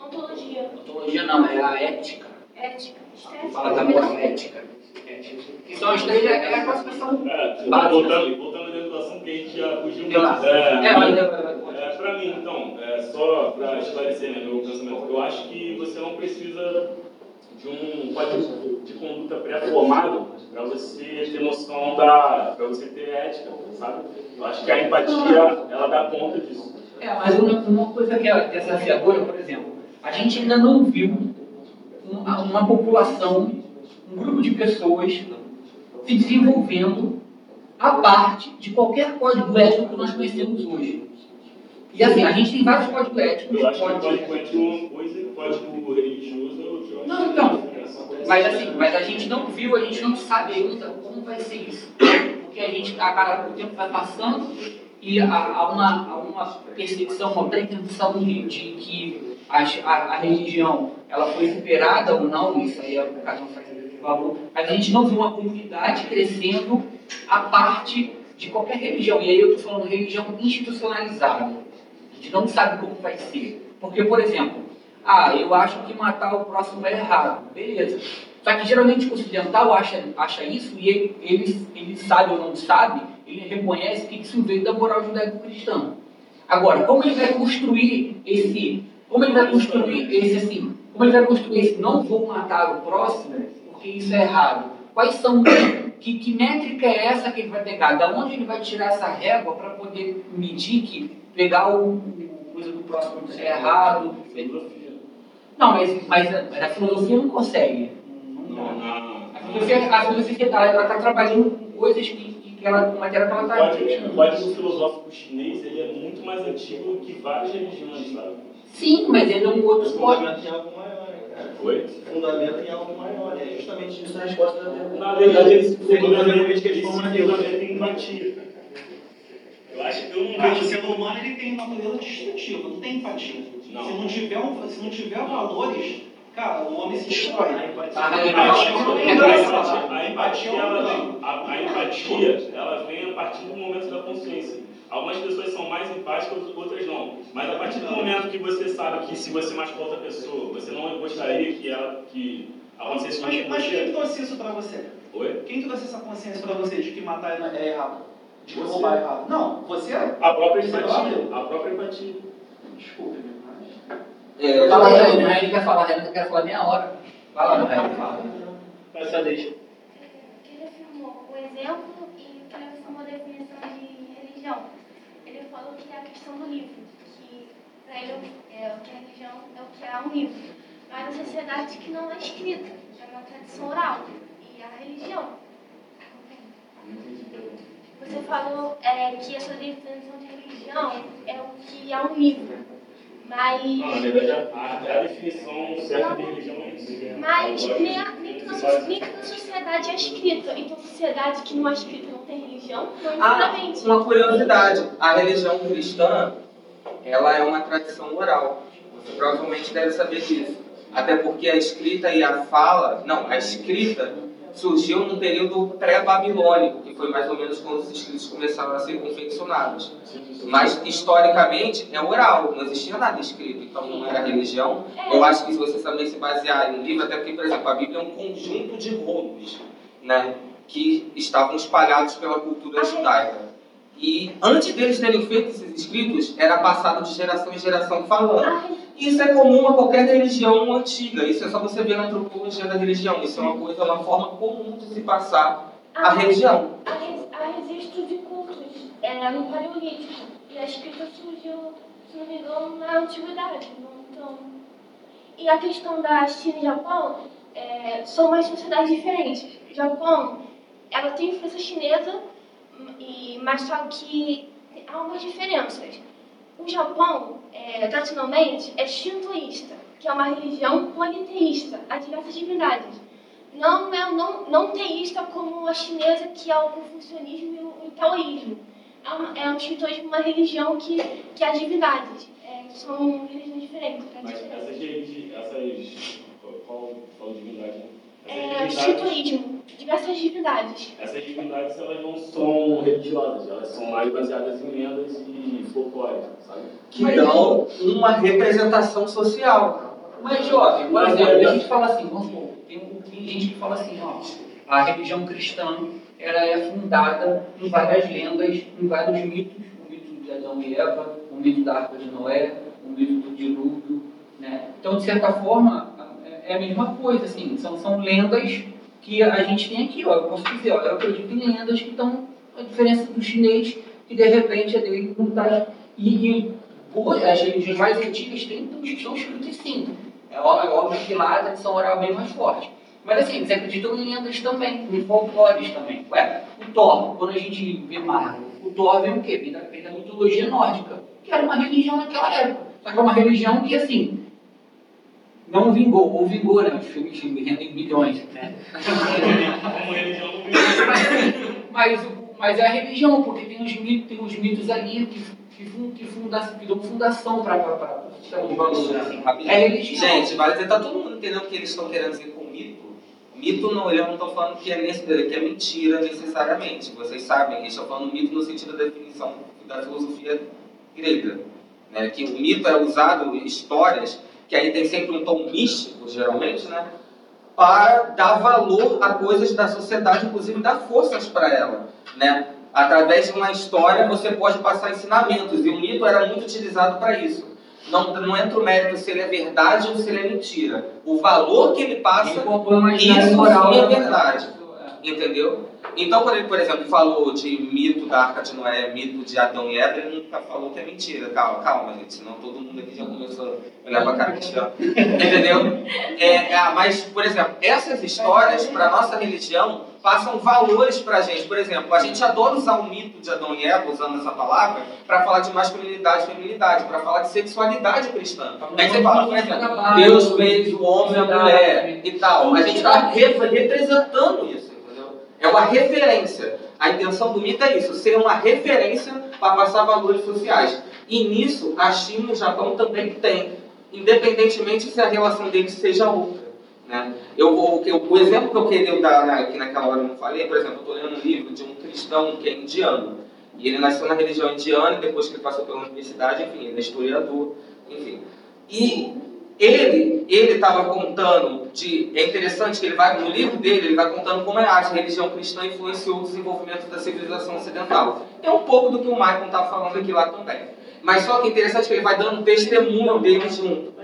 Ontologia. Ontologia. não, é a ética. Ética. Estética. Fala da moral ética. ética. Que são as três, é é a classificação. É, Básica. voltando, voltando assunto que a gente já fugiu muito. É, É, é, É, pra mim, então, é, só pra esclarecer né, meu pensamento, eu acho que você não precisa de um código de conduta pré-formado para você ter noção da. para você ter ética, sabe? Eu acho que a empatia, ela dá conta disso. É, mas uma, uma coisa que é desafiadora, por exemplo, a gente ainda não viu uma, uma população, um grupo de pessoas se desenvolvendo a parte de qualquer código ético que nós conhecemos hoje. E assim, a gente tem vários códigos éticos. Eu acho que o códigos- código ético uma coisa e código religioso é Não, que então. Mas assim, mas a gente não viu, a gente não sabe ainda como vai ser isso. Porque a gente, a cada o tempo vai passando e há, há uma, há uma percepção, uma pretensão de, de que as- a, a religião ela foi superada ou não, isso aí é cada um faz o valor, mas a gente não viu uma comunidade crescendo a parte de qualquer religião. E aí eu estou falando religião institucionalizada. A gente não sabe como vai ser. Porque, por exemplo, ah, eu acho que matar o próximo é errado. Beleza. Só que geralmente o ocidental acha, acha isso e ele, ele, ele sabe ou não sabe, ele reconhece que isso veio da moral judaico-cristã. Agora, como ele vai construir esse. Como ele vai construir esse assim? Como ele vai construir esse não vou matar o próximo, porque isso é errado? Quais são. Que, que métrica é essa que ele vai pegar? Da onde ele vai tirar essa régua para poder medir que pegar o, o coisa do próximo é errado? Não, mas, mas a, a filosofia não consegue. Não, na- A filosofia, a filosofia ela está trabalhando com coisas que, que ela, com matéria que ela está o código filosófico chinês ele é muito mais antigo que várias religiões, sabe? Sim, mas ele é um outro código. Fundamento em algo maior, cara? Foi? Fundamento em algo maior. É justamente isso a resposta da pergunta. Na verdade, eles a fundamentam de eles se forma neutra. fundamentam em empatia. Eu acho que eu não o ser humano ele tem natureza destrutiva, não tem empatia. Não. Se não tiver, um- se não tiver valores, cara, o homem se destrói. Ah, A empatia, é, a empatia, ela vem, a, a empatia, ela vem a partir do momento da consciência. Algumas pessoas são mais empáticas, outras não. Mas a partir do momento que você sabe que se você machucar outra pessoa, você não gostaria que ela que acontecesse isso Mas, com mas quem trouxe isso pra você? Oi? Quem trouxe essa consciência pra você de que matar é errado? De que Você. roubar é errado? Não, você é. A própria empatia. A própria empatia. Desculpe, mas. É, Fala aí, o Renan quer falar, o Renan quer falar meia hora. Fala, Renan, fala. Essa deixa. ele afirmou o exemplo e que ele afirmou a definição de religião. Ele falou que é a questão do livro, que para ele é, o que a religião é o que é um livro. Mas a sociedade que não é escrita, é uma tradição oral. E a religião. Você falou é, que a sua definição de religião é o que é um livro. Mas. Não, na verdade, a, a definição certa de religião é isso. Mas nem, a- nem, so- nem que na sociedade é escrita. Então, sociedade que não é escrita não tem religião? Não Ah, necessariamente. uma curiosidade. A religião cristã, ela é uma tradição oral. Você provavelmente deve saber disso. Até porque a escrita e a fala, não, a escrita surgiu num período pré-babilônico, que foi mais ou menos quando os escritos começaram a ser confeccionados. Mas, historicamente, é oral, não existia nada escrito, então não era religião. Eu acho que se você também se basear em um livro, até porque, por exemplo, a Bíblia é um conjunto de rolos, né, que estavam espalhados pela cultura judaica. E antes deles terem feito esses escritos, era passado de geração em geração falando. A, Isso é comum a qualquer religião antiga, isso é só você ver na antropologia da religião. Isso é uma coisa, uma forma comum de se passar a religião. há res- há registro de cultos é, no Paleolítico. E a escrita surgiu, se não me engano, na Antiguidade. Então, E a questão da China e Japão é, são umas sociedades diferentes. O Japão, ela tem influência chinesa, e, mas só que há algumas diferenças. O Japão, é, tradicionalmente, é shintoísta, que é uma religião politeísta, há diversas divindades. Não é não, não teísta como a chinesa, que é o confucionismo e o, taoísmo. É, uma, é um shintoísmo, uma religião que, que há divindades. É, são religiões diferentes. Mas essas, essas qual, qual divindade? Essas É, divindades, shintoísmo, diversas divindades. essas divindades elas não são religiosas, elas são mais baseadas em lendas e folclore, sabe? Que dão uma representação social. Mas, jovem, por exemplo, a gente fala assim, vamos supor, tem, tem gente que fala assim, ó, a religião cristã ela é fundada em várias lendas, em vários mitos, o mito de Adão e Eva, o mito da Arca de Noé, o mito do dilúvio, né? Então, de certa forma, é a mesma coisa, assim, são, são lendas que a gente tem aqui, ó, eu posso dizer, ó, eu acredito em lendas que estão, a diferença do chinês, que de repente é dele não está, e, e as religiões mais antigas têm, estão escritas sim, ó- é óbvio que lá a tradição oral é bem mais forte. Mas assim, eles acreditam em lendas também, em folclores também. Ué, o Thor, quando a gente vê Marvel, o Thor vem o quê? Vem da, vem da mitologia nórdica, que era uma religião naquela época. Só que é uma religião que, assim, não vingou, ou vingou, né? Os filmes rendem bilhões, né? Mas, o- mas é a religião, porque tem os mitos, tem os mitos ali que, que, fun- que, funda, que dão fundação para os valores. Assim. É religião. Gente, vale dizer, tá todo mundo entendendo o que eles estão querendo dizer com mito? Mito não, eu não estou falando que é, nesse- que é mentira necessariamente. Vocês sabem, eles estão falando mito no sentido da definição da filosofia grega. Né? Que o mito é usado em histórias, que aí tem sempre um tom místico, geralmente, né? para dar valor a coisas da sociedade, inclusive dar forças para ela. Né? Através de uma história você pode passar ensinamentos, e o mito era muito utilizado para isso. Não, não entra o mérito se ele é verdade ou se ele é mentira. O valor que ele passa, isso moral sim é da- verdade. Entendeu? Então, quando ele, por exemplo, falou de mito da Arca de Noé, mito de Adão e Eva, ele nunca falou que é mentira. Calma, calma, gente, senão todo mundo aqui já começou a olhar pra cara cristã. Entendeu? É, é, mas, por exemplo, essas histórias, para nossa religião, passam valores pra gente. Por exemplo, a gente adora usar o mito de Adão e Eva, usando essa palavra, para falar de masculinidade e feminilidade, para falar de sexualidade cristã. Aí você fala, por exemplo, Deus fez o homem e a mulher e tal. A gente está representando isso? É uma referência. A intenção do mito é isso, ser uma referência para passar valores sociais. E nisso, a China e o Japão também têm, independentemente se a relação deles seja outra. Né? Eu o exemplo que eu queria dar né, que naquela hora eu não falei, por exemplo, eu estou lendo um livro de um cristão que é indiano. E ele nasceu na religião indiana e depois que ele passou pela universidade, enfim, ele é historiador, enfim. E ele ele estava contando de é interessante que ele vai no livro dele ele vai contando como a religião cristã influenciou o desenvolvimento da civilização ocidental. É um pouco do que o Michael estava falando aqui lá também. Mas só que é interessante que ele vai dando testemunho dele junto.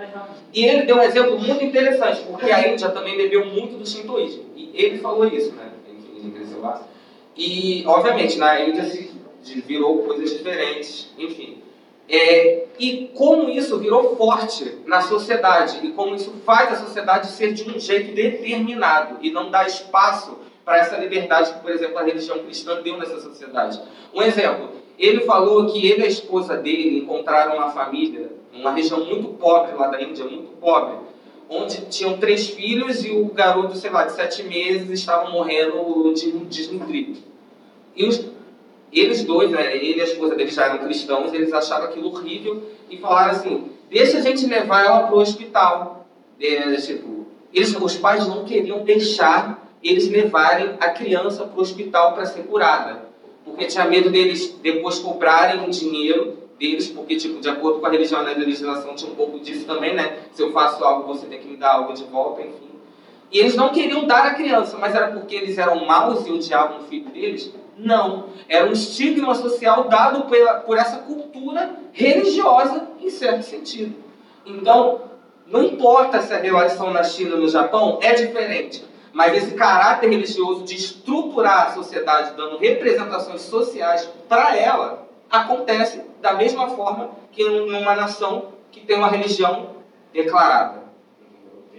E ele deu um exemplo muito interessante porque a Índia também bebeu muito do shintoísmo. E ele falou isso né? Ele cresceu lá. E obviamente na Índia se virou coisas diferentes enfim é, e como isso virou forte na sociedade e como isso faz a sociedade ser de um jeito determinado e não dá espaço para essa liberdade que, por exemplo, a religião cristã deu nessa sociedade. Um exemplo, ele falou que ele e a esposa dele encontraram uma família, numa região muito pobre lá da Índia, muito pobre, onde tinham três filhos e o garoto, sei lá, de sete meses estava morrendo de desnutrido. E os, eles dois, né, ele e a esposa dele já eram cristãos, eles acharam aquilo horrível e falaram assim: deixa a gente levar ela para o hospital. É, tipo, eles, os pais não queriam deixar eles levarem a criança para o hospital para ser curada, porque tinha medo deles depois cobrarem o dinheiro deles, porque tipo, de acordo com a religião, né, a legislação tinha um pouco disso também, né? Se eu faço algo, você tem que me dar algo de volta, enfim. E eles não queriam dar a criança, mas era porque eles eram maus e odiavam o filho deles? Não. Era um estigma social dado pela, por essa cultura religiosa, em certo sentido. Então, não importa se a relação na China ou no Japão é diferente, mas esse caráter religioso de estruturar a sociedade, dando representações sociais para ela, acontece da mesma forma que numa nação que tem uma religião declarada.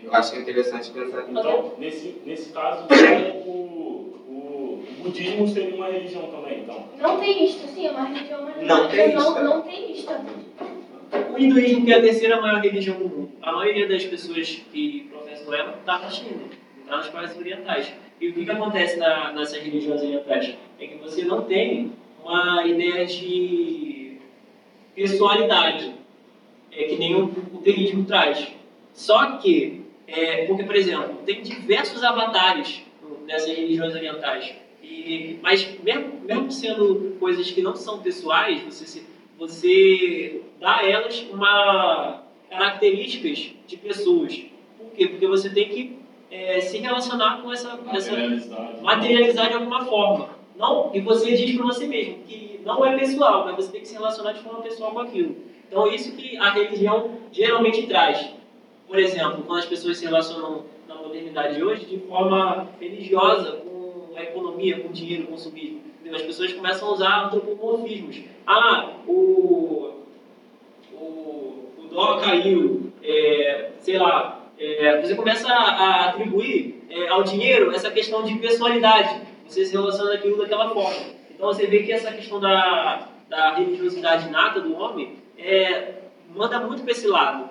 Eu acho interessante pensar nisso. Então, nesse, nesse caso, então, [coughs] o budismo seria uma religião também, então. Não tem lista, sim, é uma religião, mas Não tem não, lista. não tem lista. O hinduísmo, que é a terceira maior religião do mundo, a maioria das pessoas que professam ela está na China, está nos países orientais. E o que, que acontece na, nessas religiões orientais? É que você não tem uma ideia de pessoalidade, é que nem o, o teísmo traz. Só que, é, porque, por exemplo, tem diversos avatares nessas religiões orientais. E, mas, mesmo, mesmo sendo coisas que não são pessoais, você, se- você dá a elas uma características de pessoas. Por quê? Porque você tem que é, se relacionar com essa, essa Materialidade. materializar de alguma forma. Não, e você diz para você mesmo que não é pessoal, mas você tem que se relacionar de forma pessoal com aquilo. Então, isso que a religião geralmente traz. Por exemplo, quando as pessoas se relacionam na modernidade de hoje de forma religiosa, com a economia, com dinheiro, consumismo. entendeu? As pessoas começam a usar antropomorfismos. Ah, o, o, o dólar caiu, é, sei lá, é, você começa a, atribuir é, ao dinheiro essa questão de personalidade. Você se relaciona aquilo daquela forma. Então você vê que essa questão da, da religiosidade nata do homem é, manda muito para esse lado.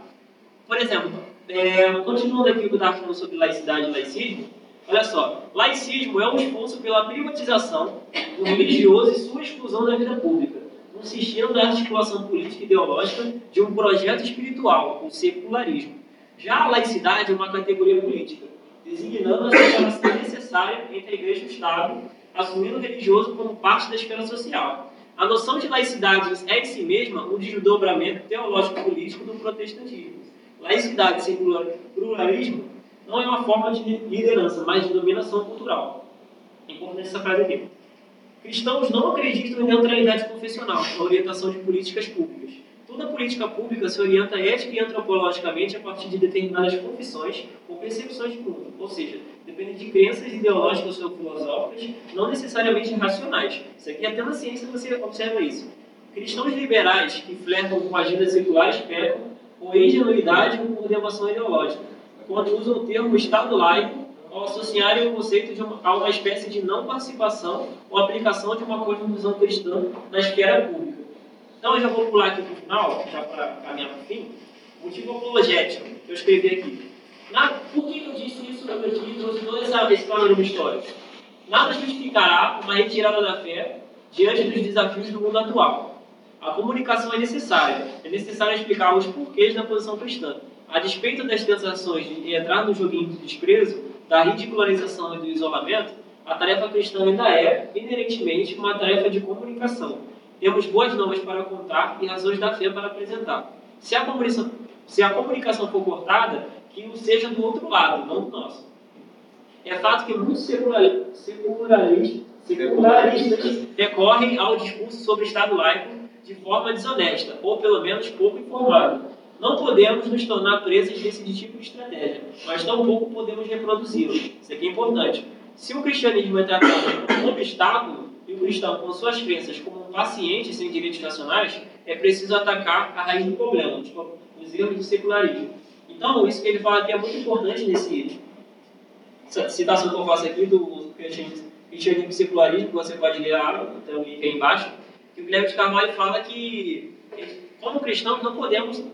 Por exemplo, é, continuando aqui o que eu estava falando sobre laicidade e laicismo, olha só, laicismo é um esforço pela privatização do religioso e sua exclusão da vida pública, consistindo na articulação política e ideológica de um projeto espiritual, o secularismo. Já a laicidade é uma categoria política, designando a separação necessária entre a igreja e o Estado, assumindo o religioso como parte da esfera social. A noção de laicidade é em si mesma um desdobramento teológico-político do protestantismo. Laicidade sem plura- pluralismo não é uma forma de liderança, mas de dominação cultural. Importante essa frase aqui. Cristãos não acreditam em neutralidade confessional na orientação de políticas públicas. Toda política pública se orienta ética e antropologicamente a partir de determinadas confissões ou percepções de mundo, ou seja, depende de crenças ideológicas ou filosóficas, não necessariamente racionais. Isso aqui até na ciência você observa isso. Cristãos liberais que flertam com agendas seculares pecam por ingenuidade ou por devoção ideológica, quando usam o termo Estado laico ao associarem o conceito uma, a uma espécie de não participação ou aplicação de uma cosmovisão cristã na esfera pública. Então, eu já vou pular aqui para o final, já para caminhar para o fim. Motivo apologético, que eu escrevi aqui. Na, por que eu disse isso no meu e trouxe todo essa, esse panorama histórico? Nada justificará uma retirada da fé diante dos desafios do mundo atual. A comunicação é necessária. É necessário explicar os porquês da posição cristã. A despeito das tentações de entrar no joguinho do desprezo, da ridicularização e do isolamento, a tarefa cristã ainda é, inerentemente, uma tarefa de comunicação. Temos boas novas para contar e razões da fé para apresentar. Se a comunicação, se a comunicação for cortada, que o seja do outro lado, não do nosso. É fato que muitos secula- secularistas, recorrem ao discurso sobre Estado laico de forma desonesta, ou pelo menos pouco informada. Não podemos nos tornar presos desse tipo de estratégia, mas tampouco podemos reproduzi-lo. Isso aqui é importante. Se o cristianismo é tratado como um obstáculo e o cristão com suas crenças como um paciente sem direitos nacionais, é preciso atacar a raiz do problema, os os erros do secularismo. Então, isso que ele fala aqui é muito importante nesse citação que eu faço aqui do cristianismo cristianismo e secularismo, que você pode ler lá, tem o link aí embaixo, que o Guilherme de Carvalho fala que, como cristãos, não podemos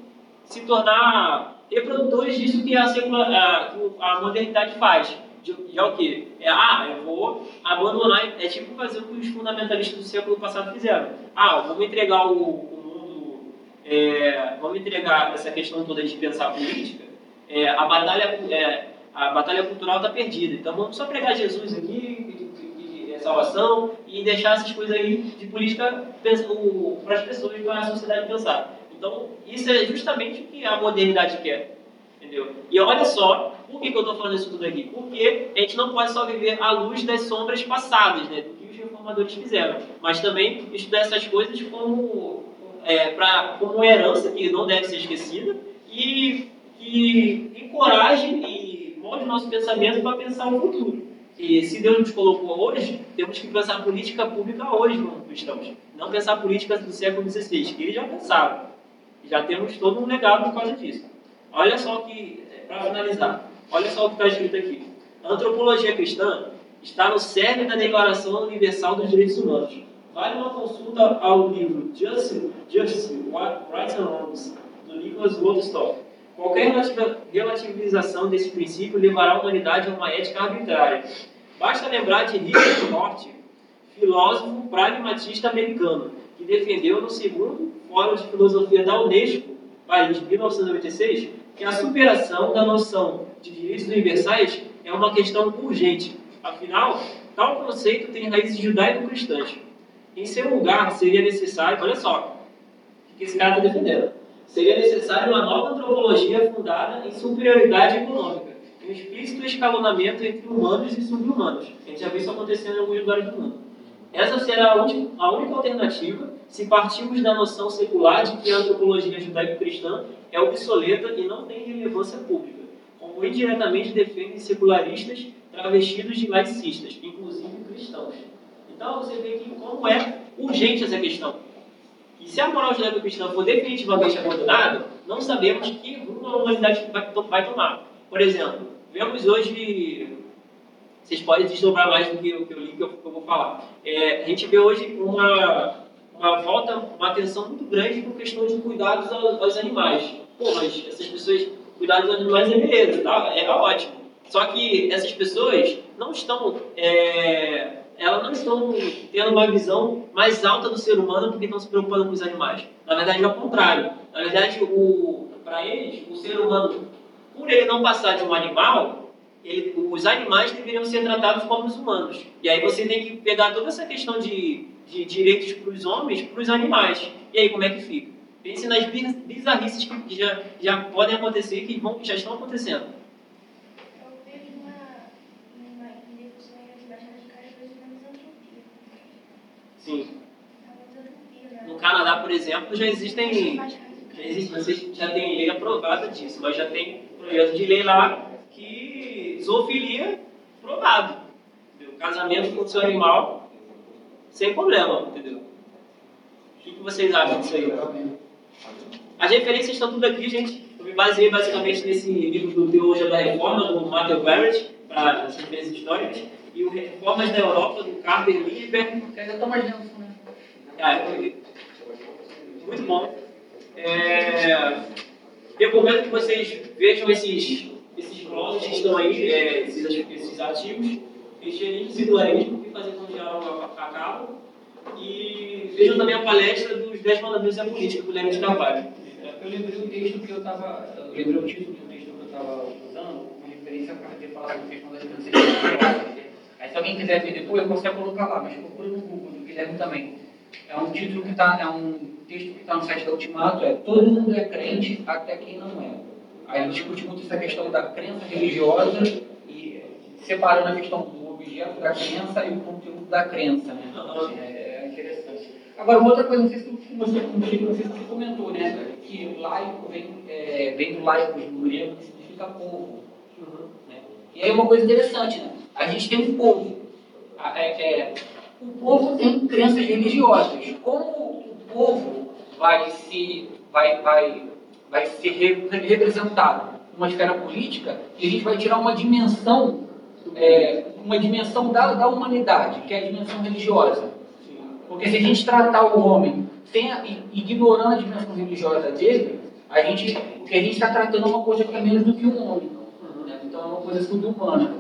se tornar reprodutores disso que a, a, a modernidade faz. De, de é o quê? É, ah, eu vou abandonar, é tipo fazer o que os fundamentalistas do século passado fizeram. Ah, vamos entregar o, o mundo, é, vamos entregar essa questão toda de pensar política, é, a batalha é, a batalha cultural está perdida. Então vamos só pregar Jesus aqui, de salvação, e deixar essas coisas aí de política para as pessoas, para a sociedade pensar. Então, isso é justamente o que a modernidade quer. Entendeu? E olha só, por que, que eu estou falando isso tudo aqui? Porque a gente não pode só viver à luz das sombras passadas, né, do que os reformadores fizeram, mas também estudar essas coisas como, é, pra, como herança que não deve ser esquecida e que encoraje e molde o nosso pensamento para pensar o futuro. E se Deus nos colocou hoje, temos que pensar política pública hoje como cristãos. Não pensar políticas do século XVI, que eles já pensaram. Já temos todo um legado por causa disso. Olha só que, para finalizar, Olha só o que está escrito aqui. A antropologia cristã está no cerne da Declaração Universal dos Direitos Humanos. Vale uma consulta ao livro Justice, Justice Rights and Wrongs, do Nicholas Woodstock. Qualquer relativização desse princípio levará a humanidade a uma ética arbitrária. Basta lembrar de Richard Norte, filósofo pragmatista americano, que defendeu no segundo Fórum de Filosofia da Unesco, Paris, 1996, que a superação da noção de direitos universais é uma questão urgente. Afinal, tal conceito tem raízes judaico-cristãs. Em seu lugar, seria necessário, olha só, o que esse cara está defendendo? Seria necessária uma nova antropologia fundada em superioridade econômica, um explícito escalonamento entre humanos e subhumanos. A gente já viu isso acontecendo em alguns lugares do mundo. Essa será a, última, a única alternativa se partirmos da noção secular de que a antropologia judaico-cristã é obsoleta e não tem relevância pública, como indiretamente defendem secularistas travestidos de laicistas, inclusive cristãos. Então você vê que como é urgente essa questão. E se a moral judaico-cristã for definitivamente abandonada, não sabemos que rumo a humanidade vai, tomar. Por exemplo, vemos hoje vocês podem desdobrar mais do que o que eu li, que eu vou falar. É, a gente vê hoje uma, uma volta, uma atenção muito grande com questão de cuidados aos, aos animais. Pô, mas essas pessoas, cuidar dos animais é beleza, tá? é ótimo. Só que essas pessoas não estão, é, elas não estão tendo uma visão mais alta do ser humano porque estão se preocupando com os animais. Na verdade, é o contrário. Na verdade, para eles, o ser humano, por ele não passar de um animal, ele, os animais deveriam ser tratados como os humanos. E aí você tem que pegar toda essa questão de, de direitos para os homens, para os animais. E aí como é que fica? Pense nas bizarrices que já, já podem acontecer, que vão, já estão acontecendo. Eu vejo uma, uma discussão de cada vez menos antropia. Sim. No Canadá, por exemplo, já existem. Já existe, já tem lei aprovada disso, mas já tem projeto de lei lá que zoofilia provado. Entendeu? Casamento com o seu animal sem problema, entendeu? O que, vocês acham disso aí? As referências estão tudo aqui, gente. Eu me baseei basicamente nesse livro do Teologia da Reforma, do Matthew Barrett, para as referências históricas, e o Reformas da Europa, do Carter Lindbergh. Que ainda está mais denso, né? Ah, muito bom. É, recomendo que vocês vejam esses esses blogs que estão aí, é, esses, esses artigos, encherem secularismo e fazer com que a cabo. E vejam também a palestra dos 10 mandamentos da política, do Leme de Carvalho. Eu lembrei o texto que eu estava. Lembrei o título do texto que eu estava usando, uma referência para poder falar sobre a questão das crianças. Aí se alguém quiser ver depois, eu posso colocar lá, mas procura no Google, do Guilherme também. É um título que está, é um texto que está no site da Ultimato, é Todo mundo é crente até quem não é. Aí ele discute muito essa questão da crença religiosa e separando a questão do objeto da crença e o conteúdo da crença. Né? É, é interessante. Agora, uma outra coisa, não sei se você, não sei se você comentou, né? Que laico vem, é, vem do laico do grego, que significa povo. Né? E aí uma coisa interessante, né? A gente tem um povo. É, é, o povo tem crenças religiosas. Como o povo vai se vai, vai vai ser representado numa esfera política e a gente vai tirar uma dimensão, é, uma dimensão da, da humanidade, que é a dimensão religiosa. Porque se a gente tratar o homem sem a, ignorando a dimensão religiosa dele, a gente, o que a gente está tratando é uma coisa que é menos do que um homem. Né? Então é uma coisa subhumana.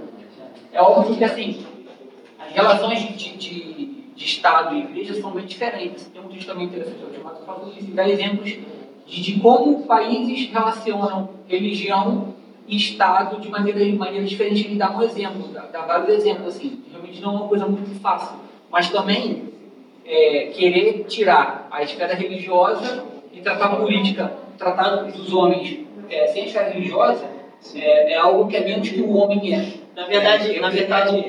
É óbvio que assim, as relações de, de, de Estado e igreja são bem diferentes. Tem um texto também interessante, eu te falo isso, e dá exemplos de, de como países relacionam religião Estado de maneira, de maneira diferente. Ele dá um exemplo, dá, dá vários exemplos, assim. Realmente não é uma coisa muito fácil. Mas também é, querer tirar a esfera religiosa e tratar a política, tratar dos homens é, sem a esfera religiosa, é, é, algo que é menos que o homem é. Na verdade, é, na verdade,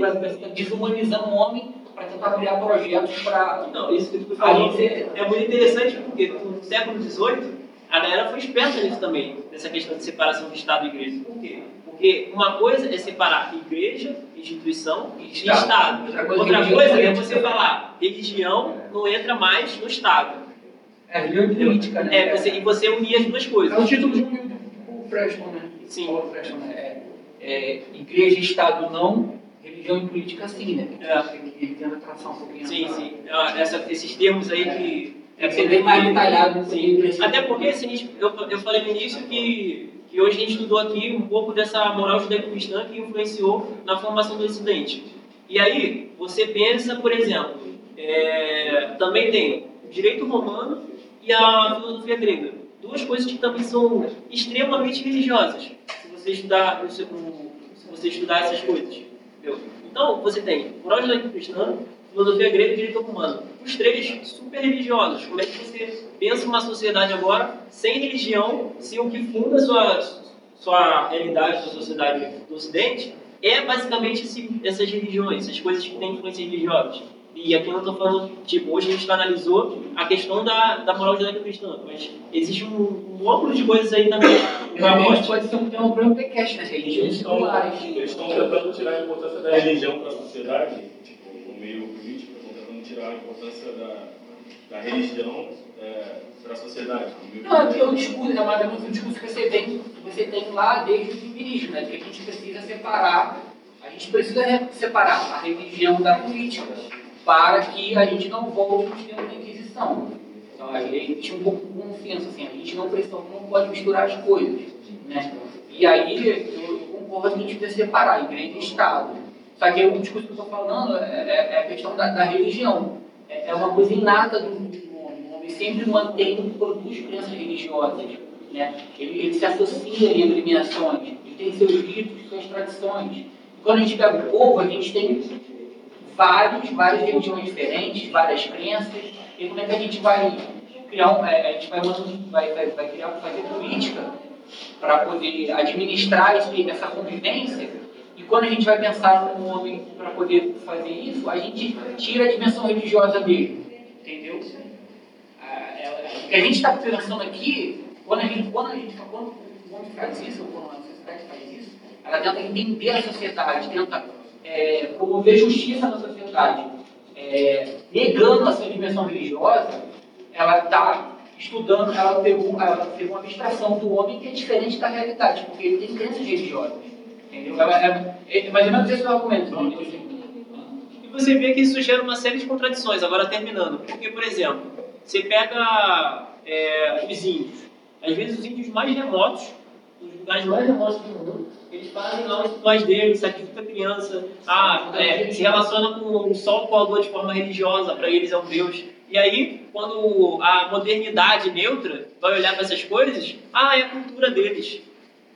desumanizando o homem para tentar criar projetos para. Não, isso que tu falou é muito interessante porque no século XVIII a galera foi esperta nisso também, nessa questão de separação de Estado e Igreja. Por quê? Porque uma coisa é separar igreja, instituição e Estado. Estado. Outra coisa, Outra coisa é você falar, religião não entra mais no Estado. É, religião política, né? É, você, e você unir as duas coisas. É o título de um Freshman, né? Sim. Freshman, é. é, igreja e Estado não, religião e política sim, né? É. Ele, tenta traçar um pouquinho. Sim, essa- sim. Essa- esses termos aí que. Que ser bem mais detalhado aí. Sim. Até porque assim, eu, eu falei no início que, que hoje a gente estudou aqui um pouco dessa moral judaico-cristã que influenciou na formação do Ocidente. E aí, você pensa, por exemplo, é, também tem o direito romano e a filosofia grega. Duas coisas que também são extremamente religiosas. Se você estudar, se você estudar essas coisas. Entendeu? Então, você tem moral judaico-cristã, filosofia grega e direito romano. Os três super religiosos. Como é que você pensa uma sociedade agora sem religião, se o que funda a sua, sua realidade, sua sociedade do Ocidente, é basicamente esse, essas religiões, essas coisas que têm influência religiosa. E aqui eu não estou falando, tipo, hoje a gente analisou a questão da, da moral judaico-cristã, mas existe um, um de coisas aí também. [coughs] Realmente pode ser um tema para podcast, né? Eles Religiões estão, seculares. eles estão tentando tirar a importância da religião para a sociedade, meio político, tentando tirar a importância da, da religião para a sociedade. Não, é porque político. o discurso é mais ou menos um discurso que você tem, que você tem lá desde o feminismo, né? Que a gente precisa separar, a gente precisa re- separar a religião da política para que a gente não volte nos tempos da Inquisição. Então, a gente tinha um pouco de confiança, assim, a gente não precisa, não pode misturar as coisas, né? E aí, eu concordo que a gente precisa separar igreja e Estado. Só que o discurso que eu estou falando é, é- é a questão da, da religião. É, é uma coisa inata do, do homem. O homem sempre mantém, produz crenças religiosas. Né? Ele, ele se associa em agremiações, ele tem seus ritos, suas tradições. E quando a gente pega o povo, a gente tem vários, várias religiões diferentes, várias crenças. E como é que a gente vai criar um, é, a gente vai, vai, vai, vai criar, fazer política para poder administrar esse, essa convivência? Quando a gente vai pensar no homem para poder fazer isso, a gente tira a dimensão religiosa dele. Entendeu? Ah, é- O que a gente está pensando aqui, quando a gente, quando a gente quando o homem faz isso, ou quando a sociedade faz isso, ela tenta entender a sociedade, tenta é, promover justiça na sociedade, é, negando a sua dimensão religiosa, ela está estudando, ela pegou, ela uma abstração do homem que é diferente da realidade, porque ele tem crenças religiosas. Entendeu? Ela, é, é esse o argumento. E você vê que isso gera uma série de contradições, agora terminando. Porque, por exemplo, você pega é, os índios. Às vezes os índios mais remotos, os lugares mais remotos do mundo, eles fazem lá os rituais deles, sacrificam a criança, ah, é, se relaciona com o sol com a lua de forma religiosa, para eles é um deus. E aí, quando a modernidade neutra vai olhar para essas coisas, ah, é a cultura deles.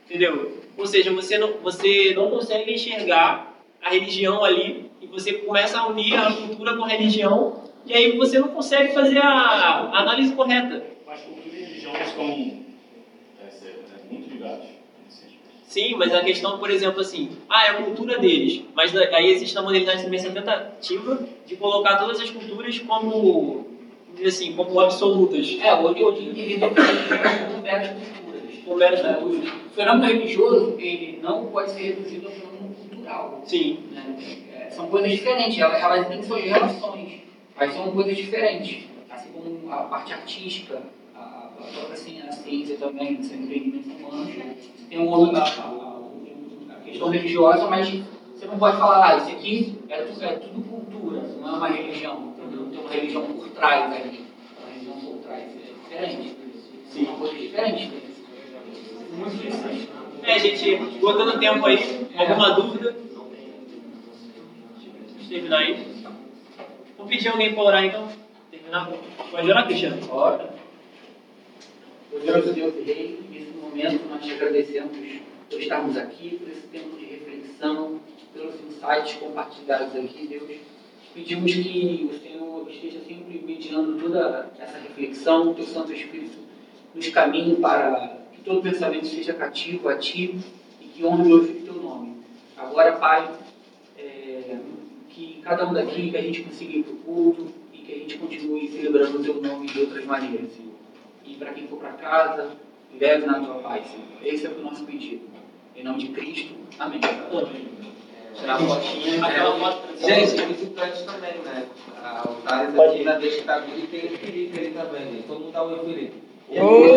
Entendeu? Ou seja, você não, você não consegue enxergar a religião ali e você começa a unir a cultura com a religião e aí você não consegue fazer a, a análise correta. Mas cultura e religião estão é, muito ligados. Sim, mas a questão, por exemplo, assim, ah, é a cultura deles, mas aí existe na modernidade também essa tentativa de colocar todas as culturas como, assim, como absolutas, É, hoje, hoje entender que a É, culturas. O fenômeno religioso, ele não pode ser reduzido ao fenômeno cultural. Sim, né? É, são coisas diferentes, elas, elas têm suas relações, mas são coisas diferentes. Assim como a parte artística, a, a própria assim, a ciência também, os empreendimentos humanos, tem um, outro- a, a- a questão religiosa, mas você não pode falar, ah, isso aqui é tudo, é tudo cultura, não é uma religião, entendeu? Tem uma religião por trás ali, uma religião por trás, é diferente. Sim. São coisas diferentes. Muito diferentes. É, gente, botando tempo aí, alguma dúvida? Vamos terminar aí. Vou pedir alguém para orar então. Terminar? Pode orar, Cristiano? Ora, Deus, Deus Rei, nesse momento nós te agradecemos por estarmos aqui, por esse tempo de reflexão, pelos insights compartilhados aqui, Deus. Pedimos que o Senhor esteja sempre mediando toda essa reflexão, o teu Santo Espírito nos caminhe para que todo pensamento seja cativo a ti e que honre e glorifique o teu nome. Agora, Pai, é, que cada um daqui, que a gente consiga ir para o culto e que a gente continue celebrando o teu nome de outras maneiras, Senhor. E para quem for para casa, leve na tua paz, Senhor. Esse é o nosso pedido. Em nome de Cristo. Amém. Tirar a fotinha, aquela foto. Gente, os visitantes também, né? A Altares aqui na deixa da vida e tem o Felipe aí também, gente. Todo mundo dá um Felipe. 오!